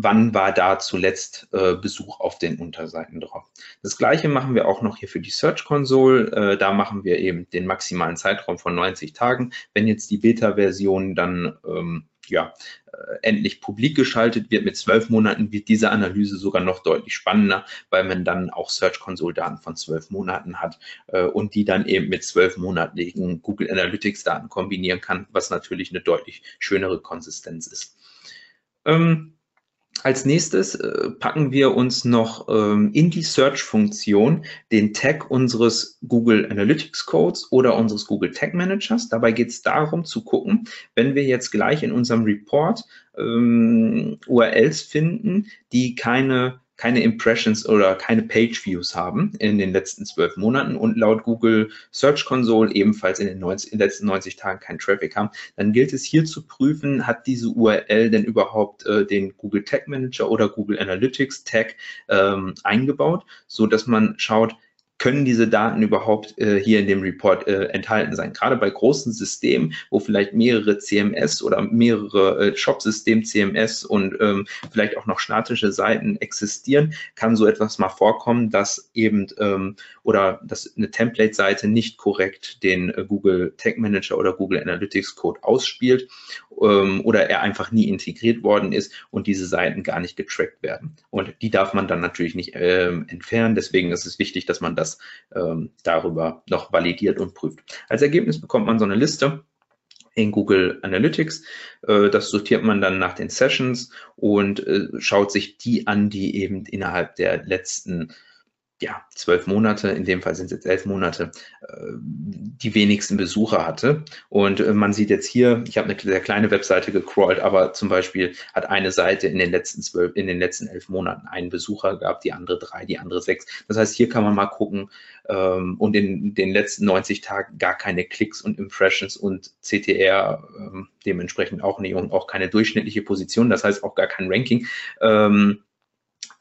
wann war da zuletzt äh, Besuch auf den Unterseiten drauf. Das gleiche machen wir auch noch hier für die Search Console. Äh, da machen wir eben den maximalen Zeitraum von 90 Tagen. Wenn jetzt die Beta-Version dann ähm, ja, äh, endlich publik geschaltet wird mit zwölf Monaten, wird diese Analyse sogar noch deutlich spannender, weil man dann auch Search Console Daten von zwölf Monaten hat äh, und die dann eben mit zwölf monatlichen Google Analytics Daten kombinieren kann, was natürlich eine deutlich schönere Konsistenz ist. Ähm, als nächstes äh, packen wir uns noch ähm, in die Search-Funktion den Tag unseres Google Analytics Codes oder unseres Google Tag Managers. Dabei geht es darum zu gucken, wenn wir jetzt gleich in unserem Report ähm, URLs finden, die keine keine Impressions oder keine Page Views haben in den letzten zwölf Monaten und laut Google Search Console ebenfalls in den, 90, in letzten 90 Tagen keinen Traffic haben, dann gilt es hier zu prüfen, hat diese URL denn überhaupt äh, den Google Tag Manager oder Google Analytics Tag ähm, eingebaut, so dass man schaut, können diese Daten überhaupt äh, hier in dem Report äh, enthalten sein. Gerade bei großen Systemen, wo vielleicht mehrere CMS oder mehrere äh, Shop-System CMS und ähm, vielleicht auch noch statische Seiten existieren, kann so etwas mal vorkommen, dass eben ähm, oder dass eine Template-Seite nicht korrekt den äh, Google Tag Manager oder Google Analytics Code ausspielt ähm, oder er einfach nie integriert worden ist und diese Seiten gar nicht getrackt werden. Und die darf man dann natürlich nicht ähm, entfernen. Deswegen ist es wichtig, dass man das das ähm, darüber noch validiert und prüft. Als Ergebnis bekommt man so eine Liste in Google Analytics. Äh, das sortiert man dann nach den Sessions und äh, schaut sich die an, die eben innerhalb der letzten ja, zwölf Monate, in dem Fall sind es jetzt elf Monate, äh, die wenigsten Besucher hatte. Und äh, man sieht jetzt hier, ich habe eine sehr kleine Webseite gecrawlt, aber zum Beispiel hat eine Seite in den letzten zwölf, in den letzten elf Monaten einen Besucher gehabt, die andere drei, die andere sechs. Das heißt, hier kann man mal gucken ähm, und in den letzten 90 Tagen gar keine Klicks und Impressions und CTR ähm, dementsprechend auch nicht und auch keine durchschnittliche Position, das heißt auch gar kein Ranking.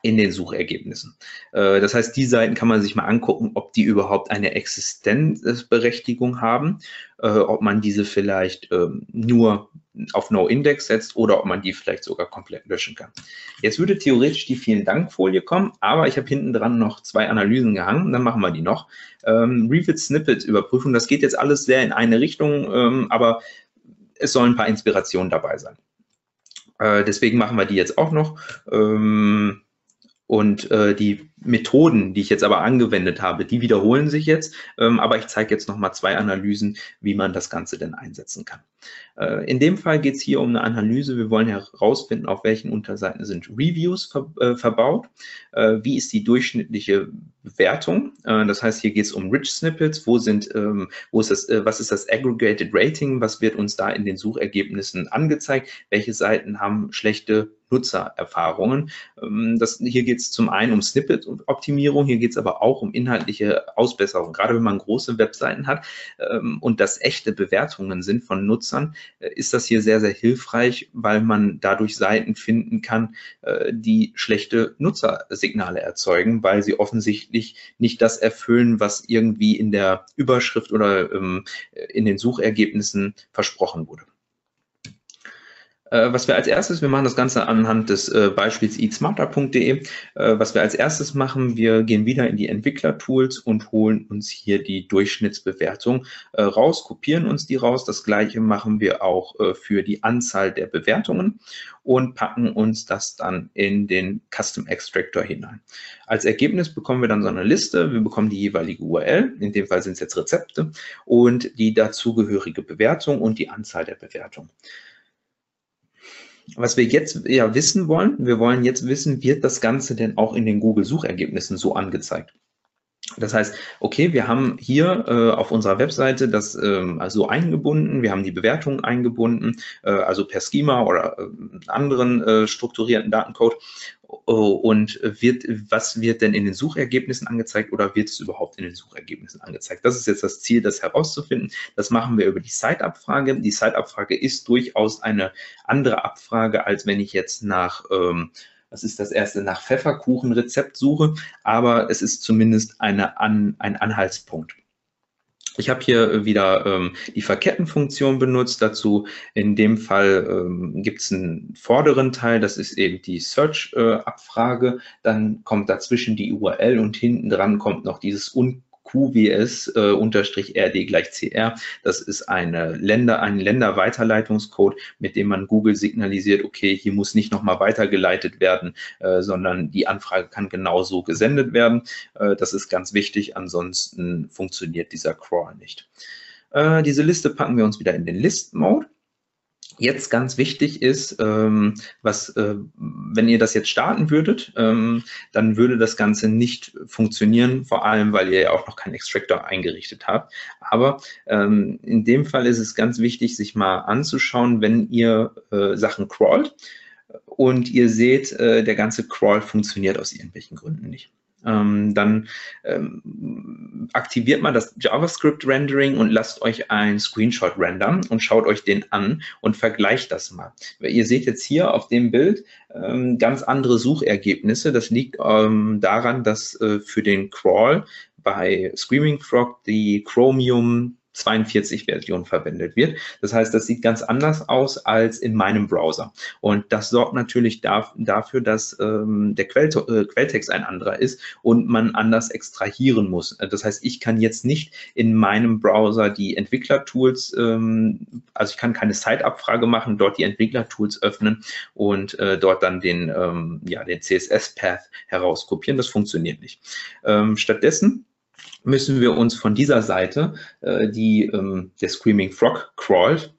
In den Suchergebnissen. Äh, das heißt, die Seiten kann man sich mal angucken, ob die überhaupt eine Existenzberechtigung haben, äh, ob man diese vielleicht ähm, nur auf No-Index setzt oder ob man die vielleicht sogar komplett löschen kann. Jetzt würde theoretisch die Vielen Dank-Folie kommen, aber ich habe hinten dran noch zwei Analysen gehangen, dann machen wir die noch. Ähm, Refit Snippet Überprüfung, das geht jetzt alles sehr in eine Richtung, ähm, aber es sollen ein paar Inspirationen dabei sein. Äh, deswegen machen wir die jetzt auch noch. Und äh, die Methoden, die ich jetzt aber angewendet habe, die wiederholen sich jetzt. Ähm, aber ich zeige jetzt nochmal zwei Analysen, wie man das Ganze denn einsetzen kann. Äh, in dem Fall geht es hier um eine Analyse. Wir wollen herausfinden, auf welchen Unterseiten sind Reviews ver äh, verbaut. Äh, wie ist die durchschnittliche Bewertung? Äh, das heißt, hier geht es um Rich Snippets. Wo sind, ähm, wo ist das, äh, was ist das Aggregated Rating? Was wird uns da in den Suchergebnissen angezeigt? Welche Seiten haben schlechte Nutzererfahrungen. Ähm, das, hier geht es zum einen um Snippet-Optimierung, hier geht es aber auch um inhaltliche Ausbesserung. Gerade wenn man große Webseiten hat ähm, und das echte Bewertungen sind von Nutzern, äh, ist das hier sehr, sehr hilfreich, weil man dadurch Seiten finden kann, äh, die schlechte Nutzersignale erzeugen, weil sie offensichtlich nicht das erfüllen, was irgendwie in der Überschrift oder ähm, in den Suchergebnissen versprochen wurde. Äh, was wir als erstes, wir machen das Ganze anhand des äh, Beispiels eatsmarter.de. Äh, was wir als erstes machen, wir gehen wieder in die Entwicklertools und holen uns hier die Durchschnittsbewertung äh, raus, kopieren uns die raus. Das gleiche machen wir auch äh, für die Anzahl der Bewertungen und packen uns das dann in den Custom Extractor hinein. Als Ergebnis bekommen wir dann so eine Liste. Wir bekommen die jeweilige URL, in dem Fall sind es jetzt Rezepte und die dazugehörige Bewertung und die Anzahl der Bewertungen was wir jetzt ja wissen wollen, wir wollen jetzt wissen, wird das Ganze denn auch in den Google-Suchergebnissen so angezeigt? Das heißt, okay, wir haben hier äh, auf unserer Webseite das ähm, also eingebunden, wir haben die Bewertungen eingebunden, äh, also per Schema oder äh, anderen äh, strukturierten Datencode Oh, und wird, was wird denn in den Suchergebnissen angezeigt oder wird es überhaupt in den Suchergebnissen angezeigt? Das ist jetzt das Ziel, das herauszufinden. Das machen wir über die Site-Abfrage. Die Site-Abfrage ist durchaus eine andere Abfrage, als wenn ich jetzt nach, ähm, was ist das erste, nach Pfefferkuchenrezept suche, aber es ist zumindest eine, an, ein Anhaltspunkt. Ich habe hier wieder ähm, die Verkettenfunktion benutzt. Dazu in dem Fall ähm, gibt es einen vorderen Teil, das ist eben die Search-Abfrage. Äh, Dann kommt dazwischen die URL und hinten dran kommt noch dieses un QWS äh, gleich CR. Das ist eine Länder, ein Länderweiterleitungscode, mit dem man Google signalisiert, okay, hier muss nicht nochmal weitergeleitet werden, äh, sondern die Anfrage kann genauso gesendet werden. Äh, das ist ganz wichtig, ansonsten funktioniert dieser Crawl nicht. Äh, diese Liste packen wir uns wieder in den List-Mode. Jetzt ganz wichtig ist, ähm, was, äh, wenn ihr das jetzt starten würdet, ähm, dann würde das Ganze nicht funktionieren, vor allem, weil ihr ja auch noch keinen Extractor eingerichtet habt. Aber ähm, in dem Fall ist es ganz wichtig, sich mal anzuschauen, wenn ihr äh, Sachen crawlt und ihr seht, äh, der ganze Crawl funktioniert aus irgendwelchen Gründen nicht ähm, dann ähm, aktiviert man das JavaScript-Rendering und lasst euch ein Screenshot rendern und schaut euch den an und vergleicht das mal. Ihr seht jetzt hier auf dem Bild ähm, ganz andere Suchergebnisse. Das liegt ähm, daran, dass äh, für den Crawl bei Screaming Frog die Chromium 42 Version verwendet wird. Das heißt, das sieht ganz anders aus als in meinem Browser. Und das sorgt natürlich dafür, dass ähm, der Quell, äh, Quelltext ein anderer ist und man anders extrahieren muss. Das heißt, ich kann jetzt nicht in meinem Browser die Entwicklertools, ähm, also ich kann keine Site-Abfrage machen, dort die Entwicklertools öffnen und äh, dort dann den, ähm, ja, den CSS-Path herauskopieren. Das funktioniert nicht. Ähm, stattdessen müssen wir uns von dieser Seite, äh, die ähm, der Screaming Frog crawlt,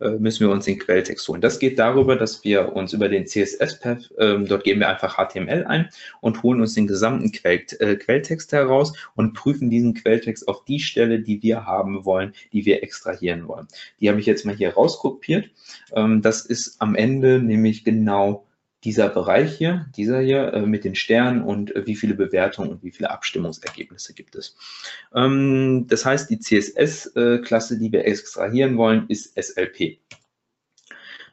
äh, müssen wir uns den Quelltext holen. Das geht darüber, dass wir uns über den CSS-Path, ähm, dort geben wir einfach HTML ein und holen uns den gesamten Quell, äh, Quelltext heraus und prüfen diesen Quelltext auf die Stelle, die wir haben wollen, die wir extrahieren wollen. Die habe ich jetzt mal hier rauskopiert. Ähm, das ist am Ende nämlich genau dieser Bereich hier, dieser hier äh, mit den Sternen und äh, wie viele Bewertungen und wie viele Abstimmungsergebnisse gibt es. Ähm, das heißt, die CSS-Klasse, äh, die wir extrahieren wollen, ist SLP.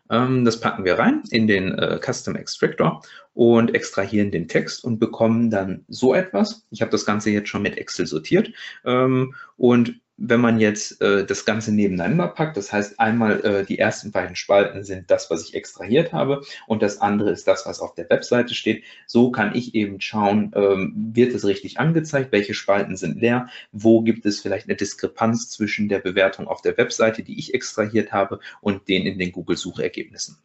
Ähm, das packen wir rein in den äh, Custom Extractor und extrahieren den Text und bekommen dann so etwas. Ich habe das Ganze jetzt schon mit Excel sortiert ähm, und wenn man jetzt äh, das Ganze nebeneinander packt, das heißt einmal äh, die ersten beiden Spalten sind das, was ich extrahiert habe und das andere ist das, was auf der Webseite steht. So kann ich eben schauen, ähm, wird es richtig angezeigt, welche Spalten sind leer, wo gibt es vielleicht eine Diskrepanz zwischen der Bewertung auf der Webseite, die ich extrahiert habe und den in den Google-Suchergebnissen.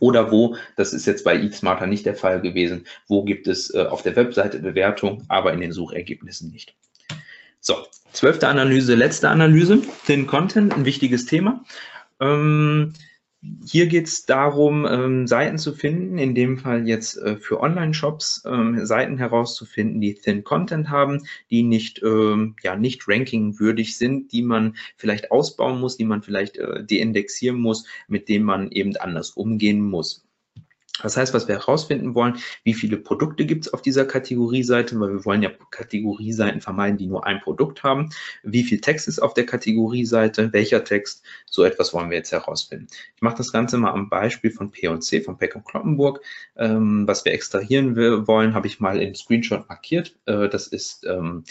Oder wo, das ist jetzt bei eSmarter nicht der Fall gewesen, wo gibt es äh, auf der Webseite Bewertung, aber in den Suchergebnissen nicht. So, zwölfte Analyse, letzte Analyse. Thin Content, ein wichtiges Thema. Ähm, hier geht es darum, ähm, Seiten zu finden, in dem Fall jetzt äh, für Online-Shops, ähm, Seiten herauszufinden, die Thin Content haben, die nicht, ähm, ja, nicht rankingwürdig sind, die man vielleicht ausbauen muss, die man vielleicht äh, deindexieren muss, mit denen man eben anders umgehen muss. Das heißt, was wir herausfinden wollen, wie viele Produkte gibt es auf dieser Kategorieseite, weil wir wollen ja Kategorieseiten vermeiden, die nur ein Produkt haben. Wie viel Text ist auf der Kategorieseite, welcher Text, so etwas wollen wir jetzt herausfinden. Ich mache das Ganze mal am Beispiel von P&C, von Peck und Kloppenburg. Ähm, was wir extrahieren wollen, habe ich mal in Screenshot markiert. Äh, das ist ähm,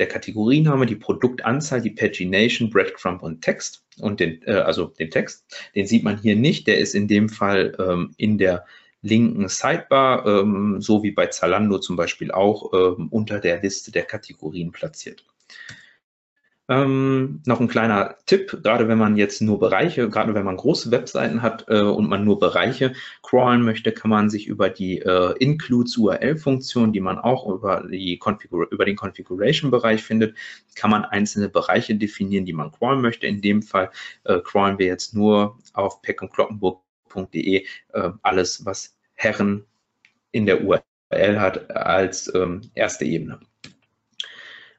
der Kategoriename, die Produktanzahl, die Pagination, Breadcrumb und Text und den, äh, also den Text. Den sieht man hier nicht. Der ist in dem Fall ähm, in der linken Sidebar, ähm, so wie bei Zalando zum Beispiel auch, ähm, unter der Liste der Kategorien platziert. Ähm, noch ein kleiner Tipp, gerade wenn man jetzt nur Bereiche, gerade wenn man große Webseiten hat äh, und man nur Bereiche crawlen möchte, kann man sich über die äh, Includes URL-Funktion, die man auch über, über den Configuration-Bereich findet, kann man einzelne Bereiche definieren, die man crawlen möchte. In dem Fall äh, crawlen wir jetzt nur auf peckundkloppenburg.de äh, alles, was Herren in der URL hat, als ähm, erste Ebene.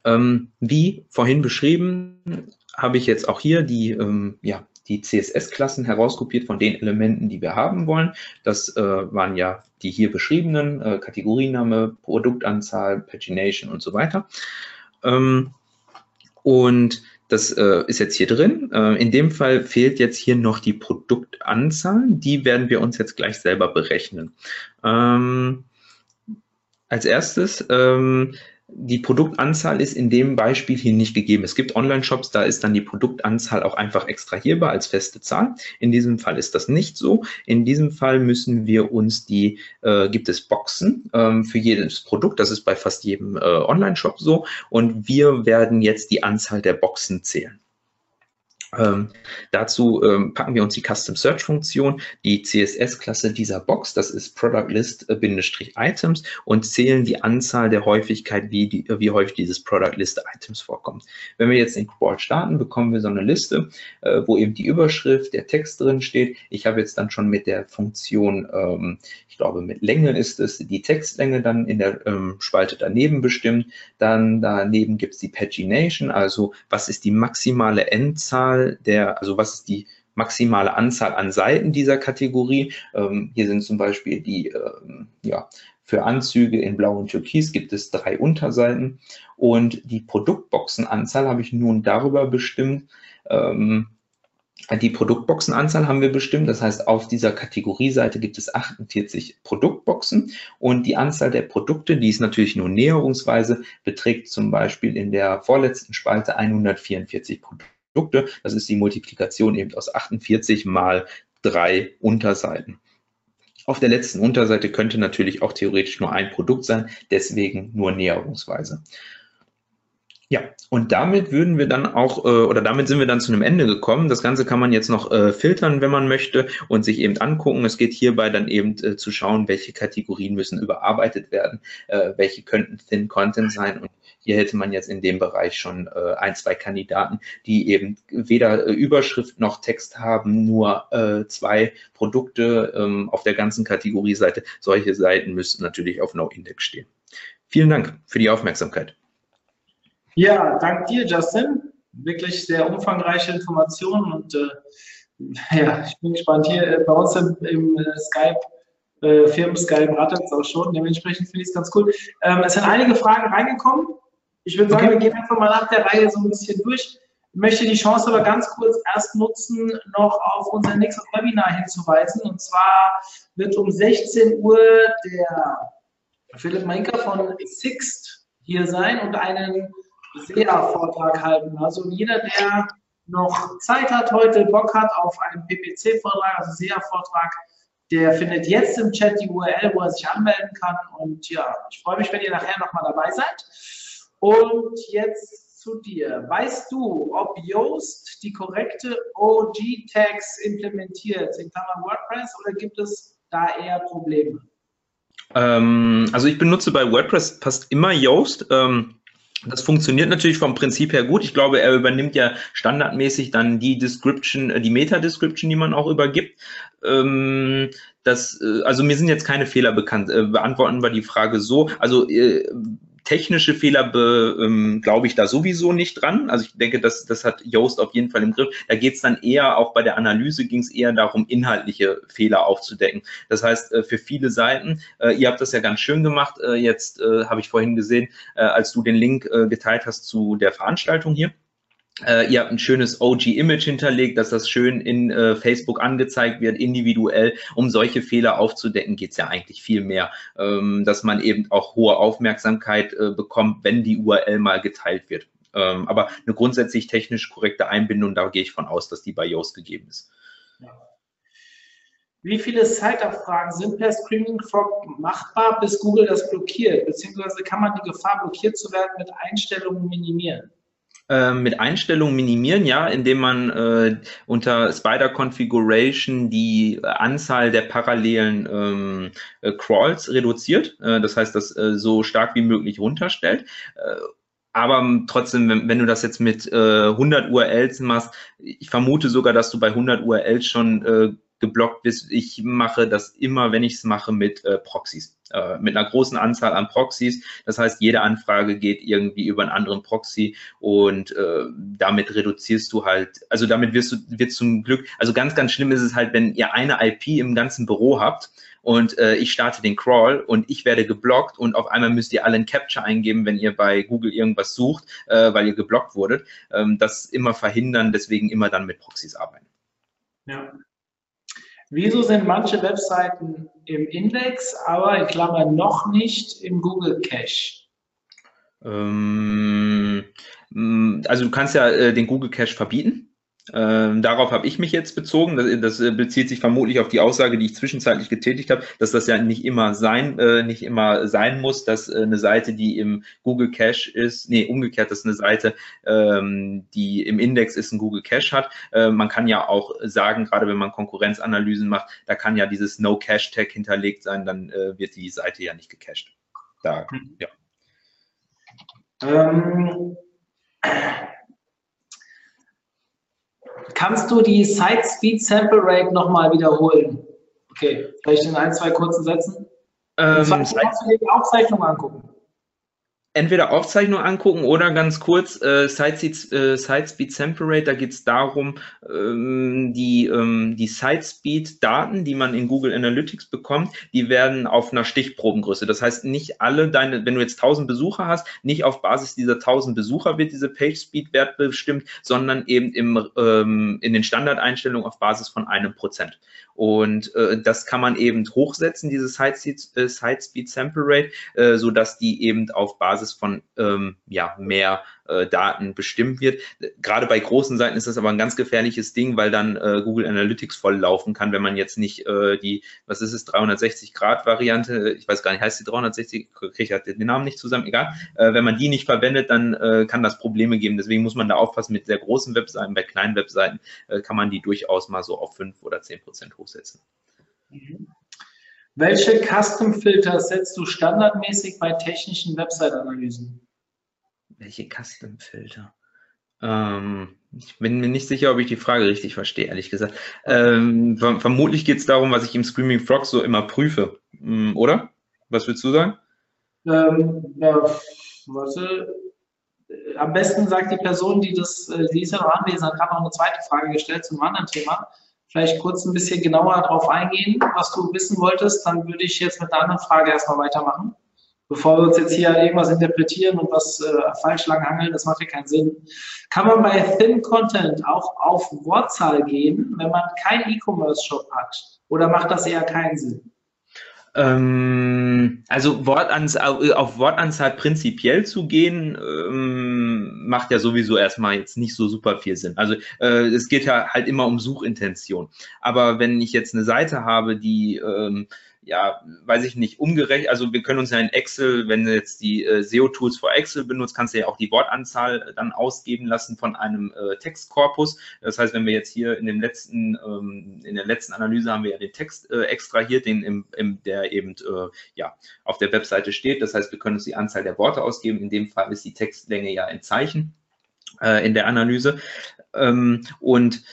Ähm, wie vorhin beschrieben, habe ich jetzt auch hier die, ähm, ja, die CSS-Klassen herauskopiert von den Elementen, die wir haben wollen. Das äh, waren ja die hier beschriebenen äh, Kategorienname, Produktanzahl, Pagination und so weiter. Ähm, und das äh, ist jetzt hier drin. Äh, in dem Fall fehlt jetzt hier noch die Produktanzahl. Die werden wir uns jetzt gleich selber berechnen. Ähm, als erstes ähm, die Produktanzahl ist in dem Beispiel hier nicht gegeben. Es gibt Online-Shops, da ist dann die Produktanzahl auch einfach extrahierbar als feste Zahl. In diesem Fall ist das nicht so. In diesem Fall müssen wir uns die, äh, gibt es Boxen ähm, für jedes Produkt. Das ist bei fast jedem äh, Online-Shop so. Und wir werden jetzt die Anzahl der Boxen zählen. Ähm, dazu ähm, packen wir uns die Custom Search Funktion, die CSS-Klasse dieser Box, das ist Product List-Items und zählen die Anzahl der Häufigkeit, wie, die, wie häufig dieses Product List Items vorkommt. Wenn wir jetzt den Crawl starten, bekommen wir so eine Liste, äh, wo eben die Überschrift, der Text drin steht. Ich habe jetzt dann schon mit der Funktion, ähm, ich glaube mit Länge ist es, die Textlänge dann in der ähm, Spalte daneben bestimmt. Dann daneben gibt es die Pagination, also was ist die maximale Endzahl der, also was ist die maximale Anzahl an Seiten dieser Kategorie. Ähm, hier sind zum Beispiel die, ähm, ja, für Anzüge in Blau und Türkis gibt es drei Unterseiten und die Produktboxenanzahl habe ich nun darüber bestimmt, ähm, die Produktboxenanzahl haben wir bestimmt. Das heißt, auf dieser Kategorieseite gibt es 48 Produktboxen und die Anzahl der Produkte, die ist natürlich nur näherungsweise, beträgt zum Beispiel in der vorletzten Spalte 144 Produkte. Produkte. Das ist die Multiplikation eben aus 48 mal drei Unterseiten. Auf der letzten Unterseite könnte natürlich auch theoretisch nur ein Produkt sein, deswegen nur näherungsweise. Ja, und damit würden wir dann auch, äh, oder damit sind wir dann zu einem Ende gekommen. Das Ganze kann man jetzt noch äh, filtern, wenn man möchte und sich eben angucken. Es geht hierbei dann eben äh, zu schauen, welche Kategorien müssen überarbeitet werden, welche könnten Thin Content sein und hier hätte man jetzt in dem Bereich schon äh, ein, zwei Kandidaten, die eben weder äh, Überschrift noch Text haben, nur äh, zwei Produkte ähm, auf der ganzen Kategorieseite. Solche Seiten müssten natürlich auf No-Index stehen. Vielen Dank für die Aufmerksamkeit. Ja, dank dir, Justin. Wirklich sehr umfangreiche Informationen und äh, [LAUGHS] ja, ich bin gespannt. Hier äh, bei uns im, im äh, Skype Firmen Skype rattert es auch schon. Dementsprechend finde ich es ganz cool. Ähm, es sind einige Fragen reingekommen. Ich würde sagen, okay. wir gehen einfach mal nach der Reihe so ein bisschen durch. Ich möchte die Chance aber ganz kurz erst nutzen, noch auf unser nächstes Webinar hinzuweisen. Und zwar wird um 16 Uhr der Philipp Mainker von Sixt hier sein und einen SEA-Vortrag halten. Also jeder, der noch Zeit hat, heute Bock hat auf einen PPC-Vortrag, also SEA-Vortrag, der findet jetzt im Chat die URL, wo er sich anmelden kann. Und ja, ich freue mich, wenn ihr nachher nochmal dabei seid. Und jetzt zu dir. Weißt du, ob Yoast die korrekte OG-Tags implementiert in Klammer WordPress oder gibt es da eher Probleme? Ähm, also ich benutze bei WordPress fast immer Yoast. Ähm, das funktioniert natürlich vom Prinzip her gut. Ich glaube, er übernimmt ja standardmäßig dann die Description, äh, die Meta-Description, die man auch übergibt. Ähm, das, äh, also mir sind jetzt keine Fehler bekannt. Äh, beantworten wir die Frage so. Also technische Fehler ähm, glaube ich da sowieso nicht dran. Also ich denke, das, das hat Yoast auf jeden Fall im Griff. Da geht es dann eher, auch bei der Analyse ging es eher darum, inhaltliche Fehler aufzudecken. Das heißt, äh, für viele Seiten, äh, ihr habt das ja ganz schön gemacht, äh, jetzt äh, habe ich vorhin gesehen, äh, als du den Link äh, geteilt hast zu der Veranstaltung hier äh, ihr habt ein schönes OG-Image hinterlegt, dass das schön in äh, Facebook angezeigt wird, individuell. Um solche Fehler aufzudecken, geht es ja eigentlich viel mehr, ähm, dass man eben auch hohe Aufmerksamkeit äh, bekommt, wenn die URL mal geteilt wird. Ähm, aber eine grundsätzlich technisch korrekte Einbindung, da gehe ich von aus, dass die bei Yoast gegeben ist. Wie viele Site-Abfragen sind per Screaming Frog machbar, bis Google das blockiert? Beziehungsweise kann man die Gefahr, blockiert zu werden, mit Einstellungen minimieren? Ähm, mit Einstellungen minimieren, ja, indem man äh, unter Spider Configuration die Anzahl der parallelen ähm, äh, Crawls reduziert. Äh, das heißt, das äh, so stark wie möglich runterstellt. Äh, aber trotzdem, wenn, wenn, du das jetzt mit äh, 100 URLs machst, ich vermute sogar, dass du bei 100 URLs schon geblockt bist. Ich mache das immer, wenn ich es mache, mit äh, Proxys, äh, mit einer großen Anzahl an Proxys. Das heißt, jede Anfrage geht irgendwie über einen anderen Proxy und äh, damit reduzierst du halt, also damit wirst du, wird zum Glück, also ganz, ganz schlimm ist es halt, wenn ihr eine IP im ganzen Büro habt und äh, ich starte den Crawl und ich werde geblockt und auf einmal müsst ihr alle ein Capture eingeben, wenn ihr bei Google irgendwas sucht, äh, weil ihr geblockt wurdet. Ähm, das immer verhindern, deswegen immer dann mit Proxys arbeiten. Ja, Wieso sind manche Webseiten im Index, aber in Klammern noch nicht im Google Cache? Ähm, also du kannst ja äh, den Google Cache verbieten. Ähm, darauf habe ich mich jetzt bezogen. Das, das, äh, bezieht sich vermutlich auf die Aussage, die ich zwischenzeitlich getätigt habe, dass das ja nicht immer sein, äh, nicht immer sein muss, dass äh, eine Seite, die im Google Cache ist, nee, umgekehrt, dass eine Seite, ähm, die im Index ist, ein Google Cache hat. Äh, man kann ja auch sagen, gerade wenn man Konkurrenzanalysen macht, da kann ja dieses No Cache Tag hinterlegt sein, dann äh, wird die Seite ja nicht gecached. Da, hm. ja. Ähm Kannst du die Site Speed Sample Rate nochmal wiederholen? Okay, vielleicht in ein, zwei kurzen Sätzen. Ähm, kannst du dir die Aufzeichnung angucken entweder Aufzeichnung angucken oder ganz kurz äh, Sitespeed, äh, Sitespeed Sample Rate. Da geht es darum, ähm, die, ähm, die Sitespeed-Daten, die man in Google Analytics bekommt, die werden auf einer Stichprobengröße. Das heißt, nicht alle deine, wenn du jetzt 1000 Besucher hast, nicht auf Basis dieser 1000 Besucher wird diese PageSpeed-Wert bestimmt, sondern eben im, ähm, in den Standardeinstellungen auf Basis von einem Prozent. Und äh, das kann man eben hochsetzen, diese Sitespeed, äh, Sitespeed Sample Rate, äh, so dass die eben auf Basis Basis von ähm, ja, mehr äh, Daten bestimmt wird. Gerade bei großen Seiten ist das aber ein ganz gefährliches Ding, weil dann äh, Google Analytics voll laufen kann, wenn man jetzt nicht äh, die, was ist es, 360-Grad-Variante, ich weiß gar nicht, heißt die 360, kriege ich halt den Namen nicht zusammen, egal. Äh, wenn man die nicht verwendet, dann äh, kann das Probleme geben. Deswegen muss man da aufpassen mit sehr großen Webseiten. Bei kleinen Webseiten äh, kann man die durchaus mal so auf 5 oder 10 Prozent hochsetzen. Mhm. Welche Custom-Filter setzt du standardmäßig bei technischen Website-Analysen? Welche Custom-Filter? Ähm, ich bin mir nicht sicher, ob ich die Frage richtig verstehe, ehrlich gesagt. Ähm, vermutlich geht es darum, was ich im Screaming Frog so immer prüfe, hm, oder? Was würdest du sagen? Ähm, ja, warte. Am besten sagt die Person, die das, äh, die ist ja noch anwesend, hat gerade noch eine zweite Frage gestellt zum anderen Thema vielleicht kurz ein bisschen genauer darauf eingehen, was du wissen wolltest, dann würde ich jetzt mit der anderen Frage erstmal weitermachen. Bevor wir uns jetzt hier irgendwas interpretieren und was äh, falsch lang hangeln, das macht ja keinen Sinn. Kann man bei Thin Content auch auf Wortzahl gehen, wenn man keinen E-Commerce-Shop hat? Oder macht das eher keinen Sinn? Ähm, also Wortanzahl, auf Wortanzahl prinzipiell zu gehen, ähm, macht ja sowieso erstmal jetzt nicht so super viel Sinn. Also äh, es geht ja halt immer um Suchintention. Aber wenn ich jetzt eine Seite habe, die ähm, ja, weiß ich nicht, umgerechnet, also wir können uns ja in Excel, wenn du jetzt die äh, SEO-Tools vor Excel benutzt, kannst du ja auch die Wortanzahl äh, dann ausgeben lassen von einem äh, Textkorpus. Das heißt, wenn wir jetzt hier in dem letzten, ähm, in der letzten Analyse haben wir ja den Text äh, extrahiert, den im, im, der eben äh, ja auf der Webseite steht. Das heißt, wir können uns die Anzahl der Worte ausgeben. In dem Fall ist die Textlänge ja ein Zeichen äh, in der Analyse. Ähm, und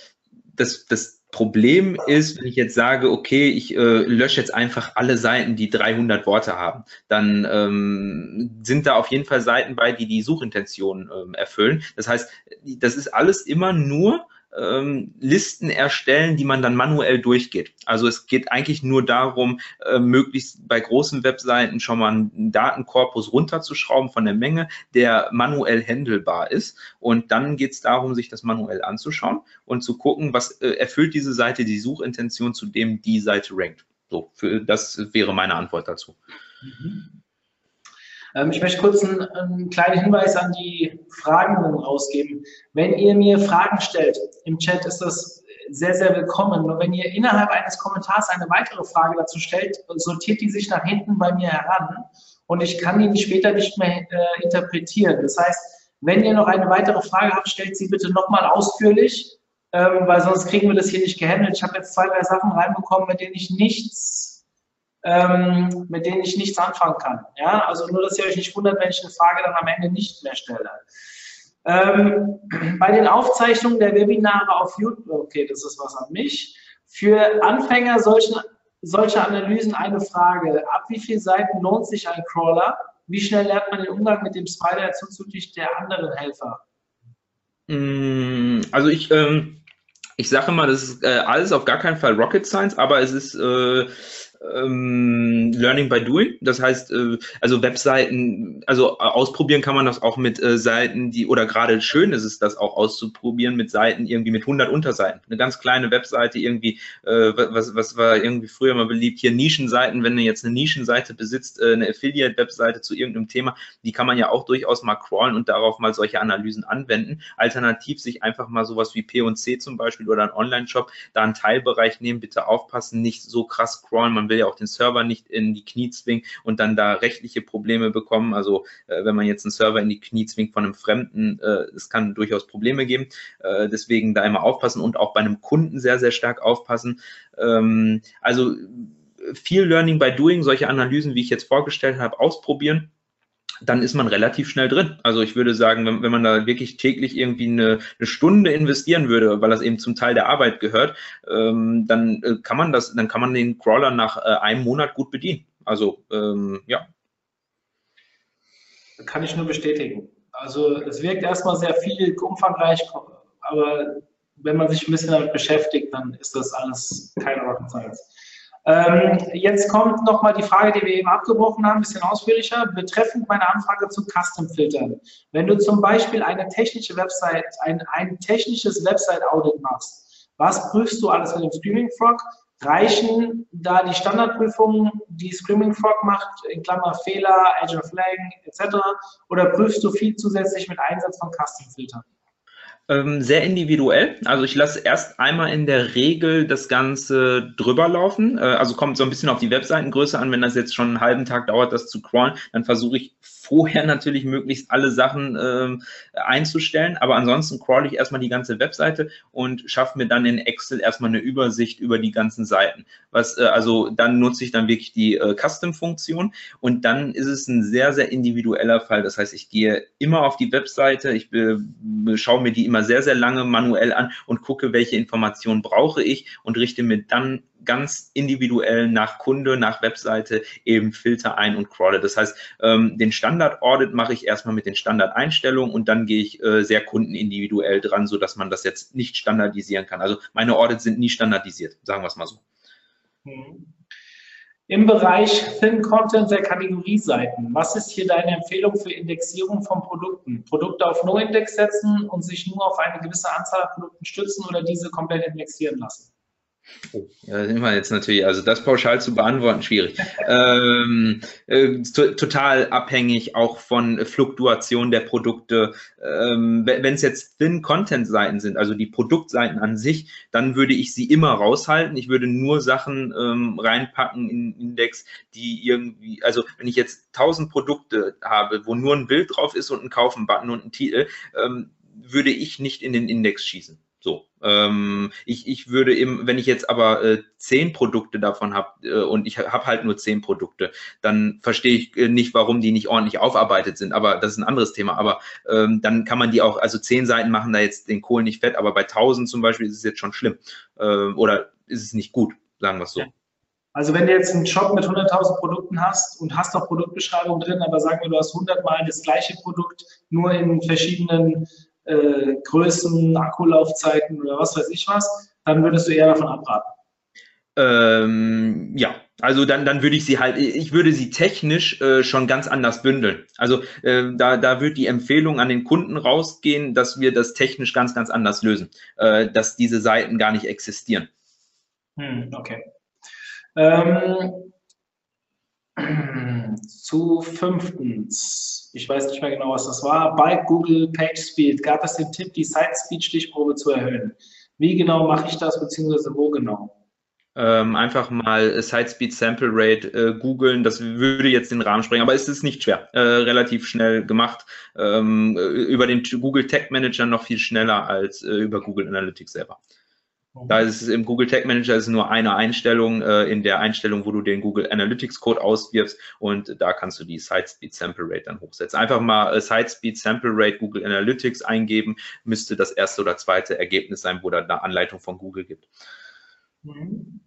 das, das Problem ist, wenn ich jetzt sage, okay, ich äh, lösche jetzt einfach alle Seiten, die 300 Worte haben, dann ähm, sind da auf jeden Fall Seiten bei, die die Suchintention ähm, erfüllen. Das heißt, das ist alles immer nur ähm, Listen erstellen, die man dann manuell durchgeht. Also es geht eigentlich nur darum, äh, möglichst bei großen Webseiten schon mal einen Datenkorpus runterzuschrauben von der Menge, der manuell handelbar ist. Und dann geht es darum, sich das manuell anzuschauen und zu gucken, was äh, erfüllt diese Seite die Suchintention, zu dem die Seite rankt. So, für, das wäre meine Antwort dazu. Mhm. Ähm, ich möchte kurz einen, einen, kleinen Hinweis an die Fragenden rausgeben. Wenn ihr mir Fragen stellt im Chat, ist das sehr, sehr willkommen. Nur wenn ihr innerhalb eines Kommentars eine weitere Frage dazu stellt, sortiert die sich nach hinten bei mir heran und ich kann die später nicht mehr äh, interpretieren. Das heißt, wenn ihr noch eine weitere Frage habt, stellt sie bitte nochmal ausführlich, ähm, weil sonst kriegen wir das hier nicht gehandelt. Ich habe jetzt zwei, drei Sachen reinbekommen, mit denen ich nichts ähm, mit denen ich nichts anfangen kann. Ja, also nur, dass ihr euch nicht wundert, wenn ich eine Frage dann am Ende nicht mehr stelle. Ähm, [CLEARS THROAT] bei den Aufzeichnungen der Webinare auf YouTube, okay, das ist was an mich. Für Anfänger solchen, solche Analysen eine Frage. Ab wie vielen Seiten lohnt sich ein Crawler? Wie schnell lernt man den Umgang mit dem Spider zuzüglich der anderen Helfer? Mm, also ich, ähm, ich sage immer, das ist äh, alles auf gar keinen Fall Rocket Science, aber es ist äh, ähm, Learning by Doing. Das heißt, äh, also Webseiten, also ausprobieren kann man das auch mit äh, Seiten, die, oder gerade schön ist es, das auch auszuprobieren mit Seiten irgendwie mit 100 Unterseiten. Eine ganz kleine Webseite irgendwie, äh, was, was war irgendwie früher mal beliebt, hier Nischenseiten, wenn du jetzt eine Nischenseite besitzt, äh, eine Affiliate-Webseite zu irgendeinem Thema, die kann man ja auch durchaus mal crawlen und darauf mal solche Analysen anwenden. Alternativ sich einfach mal sowas wie P&C zum Beispiel oder ein Online-Shop, da einen Teilbereich nehmen, bitte aufpassen, nicht so krass crawlen, man will ja auch den Server nicht in die Knie zwingen und dann da rechtliche Probleme bekommen. Also äh, wenn man jetzt einen Server in die Knie zwingt von einem Fremden, äh, es kann durchaus Probleme geben. Äh, deswegen da immer aufpassen und auch bei einem Kunden sehr, sehr stark aufpassen. Ähm, also viel Learning by Doing, solche Analysen, wie ich jetzt vorgestellt habe, ausprobieren dann ist man relativ schnell drin. Also ich würde sagen, wenn, wenn man da wirklich täglich irgendwie eine, eine, Stunde investieren würde, weil das eben zum Teil der Arbeit gehört, ähm, dann äh, kann man das, dann kann man den Crawler nach äh, einem Monat gut bedienen. Also ähm, ja. Kann ich nur bestätigen. Also es wirkt erstmal sehr viel, umfangreich, aber wenn man sich ein bisschen damit beschäftigt, dann ist das alles keine Rocket Science. Ähm, jetzt kommt nochmal die Frage, die wir eben abgebrochen haben, ein bisschen ausführlicher, betreffend meine Anfrage zu Custom-Filtern. Wenn du zum Beispiel eine technische Website, ein, ein technisches Website-Audit machst, was prüfst du alles mit dem Screaming Frog? Reichen da die Standardprüfungen, die Screaming Frog macht, in Klammer Fehler, Azure Flagging etc., oder prüfst du viel zusätzlich mit Einsatz von Custom-Filtern? Ähm, sehr individuell. Also ich lasse erst einmal in der Regel das Ganze drüber laufen. Äh, also kommt so ein bisschen auf die Webseitengröße an. Wenn das jetzt schon einen halben Tag dauert, das zu crawlen, dann versuche ich vorher natürlich möglichst alle Sachen ähm, einzustellen. Aber ansonsten crawl ich erstmal die ganze Webseite und schaffe mir dann in Excel erstmal eine Übersicht über die ganzen Seiten. Was, äh, also dann nutze ich dann wirklich die äh, Custom-Funktion und dann ist es ein sehr, sehr individueller Fall. Das heißt, ich gehe immer auf die Webseite, ich schaue mir die immer sehr, sehr lange manuell an und gucke, welche Informationen brauche ich und richte mir dann ganz individuell nach Kunde, nach Webseite eben Filter ein und crawle. Das heißt, ähm, den Standard-Audit mache ich erstmal mit den Standardeinstellungen und dann gehe ich äh, sehr kundenindividuell dran, sodass man das jetzt nicht standardisieren kann. Also meine Audits sind nie standardisiert, sagen wir es mal so. Mhm. Im Bereich Thin Content der Kategorieseiten, was ist hier deine Empfehlung für Indexierung von Produkten? Produkte auf No-Index setzen und sich nur auf eine gewisse Anzahl an Produkten stützen oder diese komplett indexieren lassen? Oh, ja, immer jetzt natürlich, also das pauschal zu beantworten, schwierig. ähm, äh, total abhängig auch von Fluktuation der Produkte. Ähm, Wenn es jetzt Thin-Content-Seiten sind, also die Produktseiten an sich, dann würde ich sie immer raushalten. Ich würde nur Sachen ähm, reinpacken in Index, die irgendwie, also wenn ich jetzt 1000 Produkte habe, wo nur ein Bild drauf ist und ein Kaufen-Button und ein Titel, ähm, würde ich nicht in den Index schießen. So, ähm, ich, ich würde eben, wenn ich jetzt aber äh, zehn Produkte davon habe äh, und ich habe halt nur zehn Produkte, dann verstehe ich äh, nicht, warum die nicht ordentlich aufarbeitet sind. Aber das ist ein anderes Thema. Aber ähm, dann kann man die auch, also zehn Seiten machen da jetzt den Kohl nicht fett, aber bei tausend zum Beispiel ist es jetzt schon schlimm äh, oder ist es nicht gut, sagen wir es so. Also wenn du jetzt einen Shop mit 100.000 Produkten hast und hast auch Produktbeschreibung drin, aber sagen wir, du hast 100 Mal das gleiche Produkt, nur in verschiedenen äh, Größen, Akkulaufzeiten oder was weiß ich was, dann würdest du eher davon abraten. Ähm, ja, also dann, dann würde ich sie halt, ich würde sie technisch äh, schon ganz anders bündeln. Also äh, da, da wird die Empfehlung an den Kunden rausgehen, dass wir das technisch ganz, ganz anders lösen, äh, dass diese Seiten gar nicht existieren. Hm, okay. Ähm, zu fünftens, ich weiß nicht mehr genau, was das war, bei Google Page Speed gab es den Tipp, die Site Speed Stichprobe zu erhöhen. Wie genau mache ich das, beziehungsweise wo genau? ähm, einfach mal Site Speed Sample Rate äh, googeln. Das würde jetzt den Rahmen sprengen, aber es ist nicht schwer. Äh, relativ schnell gemacht. Ähm, über den Google Tag Manager noch viel schneller als äh, über Google Analytics selber. Da ist es im Google Tag Manager ist nur eine Einstellung äh, in der Einstellung, wo du den Google Analytics Code auswirfst und da kannst du die Site Speed Sample Rate dann hochsetzen. Einfach mal äh, Site Speed Sample Rate Google Analytics eingeben, müsste das erste oder zweite Ergebnis sein, wo da eine Anleitung von Google gibt. Mhm.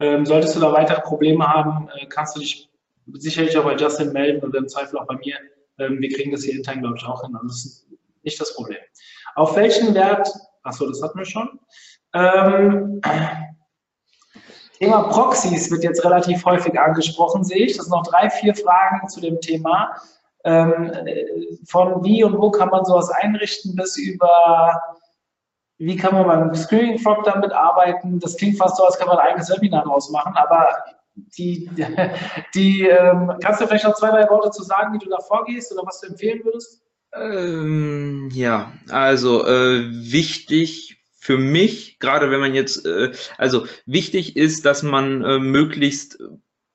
Ähm, solltest du da weitere Probleme haben, äh, kannst du dich sicherlich auch bei Justin melden oder im Zweifel auch bei mir. Ähm, wir kriegen das hier intern, glaube ich, auch hin. Also das ist nicht das Problem. Auf welchen Wert, achso, das hatten wir schon. Ähm, Thema Proxys wird jetzt relativ häufig angesprochen, sehe ich. Das sind noch drei, vier Fragen zu dem Thema. Ähm, von wie und wo kann man sowas einrichten, bis über wie kann man beim Screening Frog damit arbeiten? Das klingt fast so, als kann man ein eigenes Webinar draus machen, aber die, [LAUGHS] die ähm, kannst du vielleicht noch zwei, drei Worte zu sagen, wie du da vorgehst oder was du empfehlen würdest? Ähm, ja, also äh, wichtig für mich, gerade wenn man jetzt, äh, also wichtig ist, dass man äh, möglichst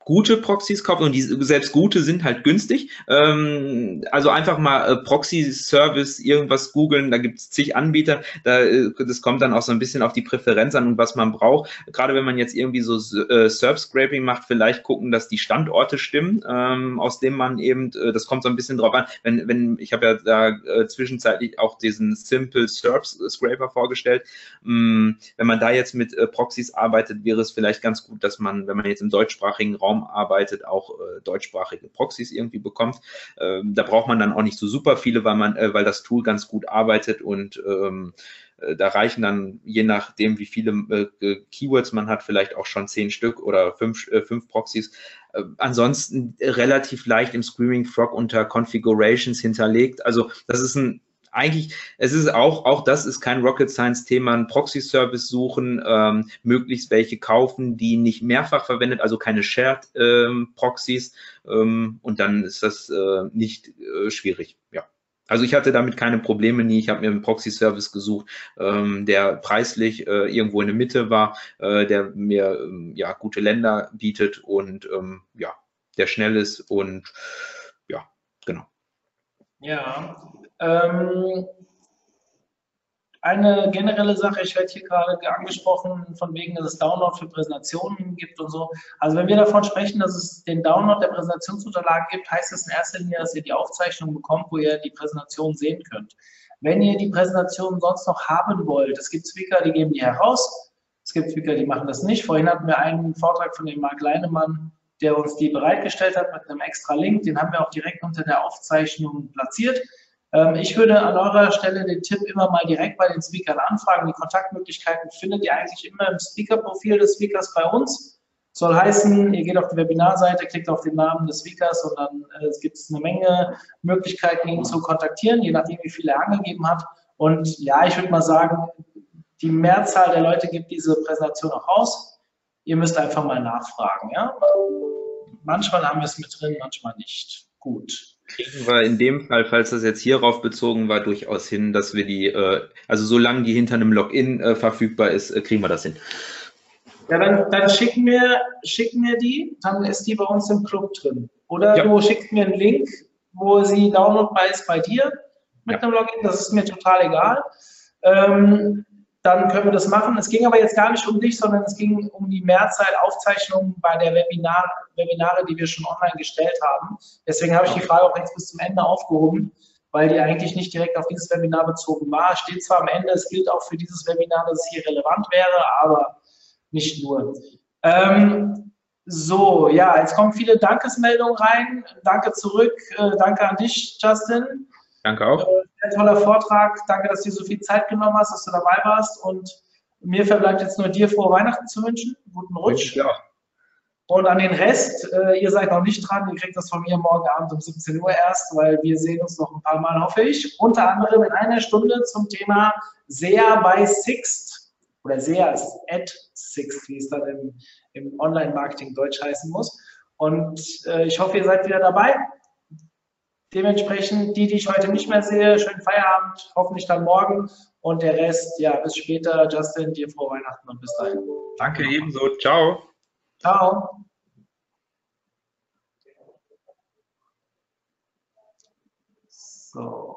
gute Proxys kaufen und die selbst gute sind halt günstig. Ähm, also einfach mal äh, Proxy-Service, irgendwas googeln, da gibt es zig Anbieter. Da, äh, das kommt dann auch so ein bisschen auf die Präferenz an und was man braucht. Gerade wenn man jetzt irgendwie so äh, Surf-Scraping macht, vielleicht gucken, dass die Standorte stimmen, ähm, aus dem man eben, äh, das kommt so ein bisschen drauf an. Wenn, wenn ich habe ja da äh, zwischenzeitlich auch diesen Simple Surf-Scraper vorgestellt. Ähm, wenn man da jetzt mit äh, Proxys arbeitet, wäre es vielleicht ganz gut, dass man, wenn man jetzt im deutschsprachigen Raum Raum arbeitet, auch äh, deutschsprachige Proxys irgendwie bekommt. Ähm, da braucht man dann auch nicht so super viele, weil man, äh, weil das Tool ganz gut arbeitet und ähm, äh, da reichen dann, je nachdem, wie viele äh, Keywords man hat, vielleicht auch schon zehn Stück oder fünf, äh, fünf Proxys. Äh, ansonsten relativ leicht im Screaming Frog unter Configurations hinterlegt. Also das ist ein eigentlich, es ist auch, auch das ist kein Rocket Science Thema, ein Proxy-Service suchen, ähm, möglichst welche kaufen, die nicht mehrfach verwendet, also keine Shared ähm, Proxys ähm, und dann ist das äh, nicht äh, schwierig, ja. Also ich hatte damit keine Probleme nie. Ich habe mir einen Proxy-Service gesucht, ähm, der preislich äh, irgendwo in der Mitte war, äh, der mir ähm, ja gute Länder bietet und ähm, ja, der schnell ist und. Ja, ähm, eine generelle Sache, ich werde hier gerade angesprochen, von wegen, dass es Download für Präsentationen gibt und so. Also wenn wir davon sprechen, dass es den Download der Präsentationsunterlagen gibt, heißt das in erster Linie, dass ihr die Aufzeichnung bekommt, wo ihr die Präsentation sehen könnt. Wenn ihr die Präsentation sonst noch haben wollt, es gibt Speaker, die geben die heraus, es gibt Speaker, die machen das nicht. Vorhin hatten wir einen Vortrag von dem Marc Leinemann, der uns die bereitgestellt hat mit einem extra Link, den haben wir auch direkt unter der Aufzeichnung platziert. Ähm, ich würde an eurer Stelle den Tipp immer mal direkt bei den Speakern anfragen. Die Kontaktmöglichkeiten findet ihr eigentlich immer im Speaker-Profil des Speakers bei uns. Soll heißen, ihr geht auf die Webinarseite, klickt auf den Namen des Speakers und dann äh, gibt es eine Menge Möglichkeiten, ihn zu kontaktieren, je nachdem, wie viel er angegeben hat. Und ja, ich würde mal sagen, die Mehrzahl der Leute gibt diese Präsentation auch raus. Ihr müsst einfach mal nachfragen. Ja? Manchmal haben wir es mit drin, manchmal nicht. Gut kriegen wir in dem Fall, falls das jetzt hierauf bezogen war, durchaus hin, dass wir die, äh, also solange die hinter einem Login äh, verfügbar ist, äh, kriegen wir das hin. Ja, dann, dann schick, mir, schick mir die, dann ist die bei uns im Club drin. Oder ja. du schickst mir einen Link, wo sie downloadbar ist bei dir mit ja. einem Login, das ist mir total egal. Ähm, dann können wir das machen. Es ging aber jetzt gar nicht um dich, sondern es ging um die Mehrzahl Aufzeichnungen bei der Webinar, Webinare, die wir schon online gestellt haben. Deswegen habe ich die Frage auch jetzt bis zum Ende aufgehoben, weil die eigentlich nicht direkt auf dieses Webinar bezogen war. Steht zwar am Ende, es gilt auch für dieses Webinar, dass es hier relevant wäre, aber nicht nur. Ähm, so, ja, jetzt kommen viele Dankesmeldungen rein. Danke zurück. Äh, danke an dich, Justin. Danke auch. Äh, Ein toller Vortrag. Danke, dass du dir so viel Zeit genommen hast, dass du dabei warst. Und mir verbleibt jetzt nur dir frohe Weihnachten zu wünschen. Guten Rutsch. Ja. Und an den Rest, äh, ihr seid noch nicht dran, ihr kriegt das von mir morgen Abend um 17 Uhr erst, weil wir sehen uns noch ein paar Mal, hoffe ich. Unter anderem in einer Stunde zum Thema SEA by Sixt oder SEA ist at Sixt, wie es dann im, im Online-Marketing Deutsch heißen muss. Und äh, ich hoffe, ihr seid wieder dabei. Dementsprechend, die, die ich heute nicht mehr sehe, schönen Feierabend, hoffentlich dann morgen. Und der Rest, ja, bis später. Justin, dir frohe Weihnachten und bis dahin. Danke ebenso. Ciao. Ciao. So.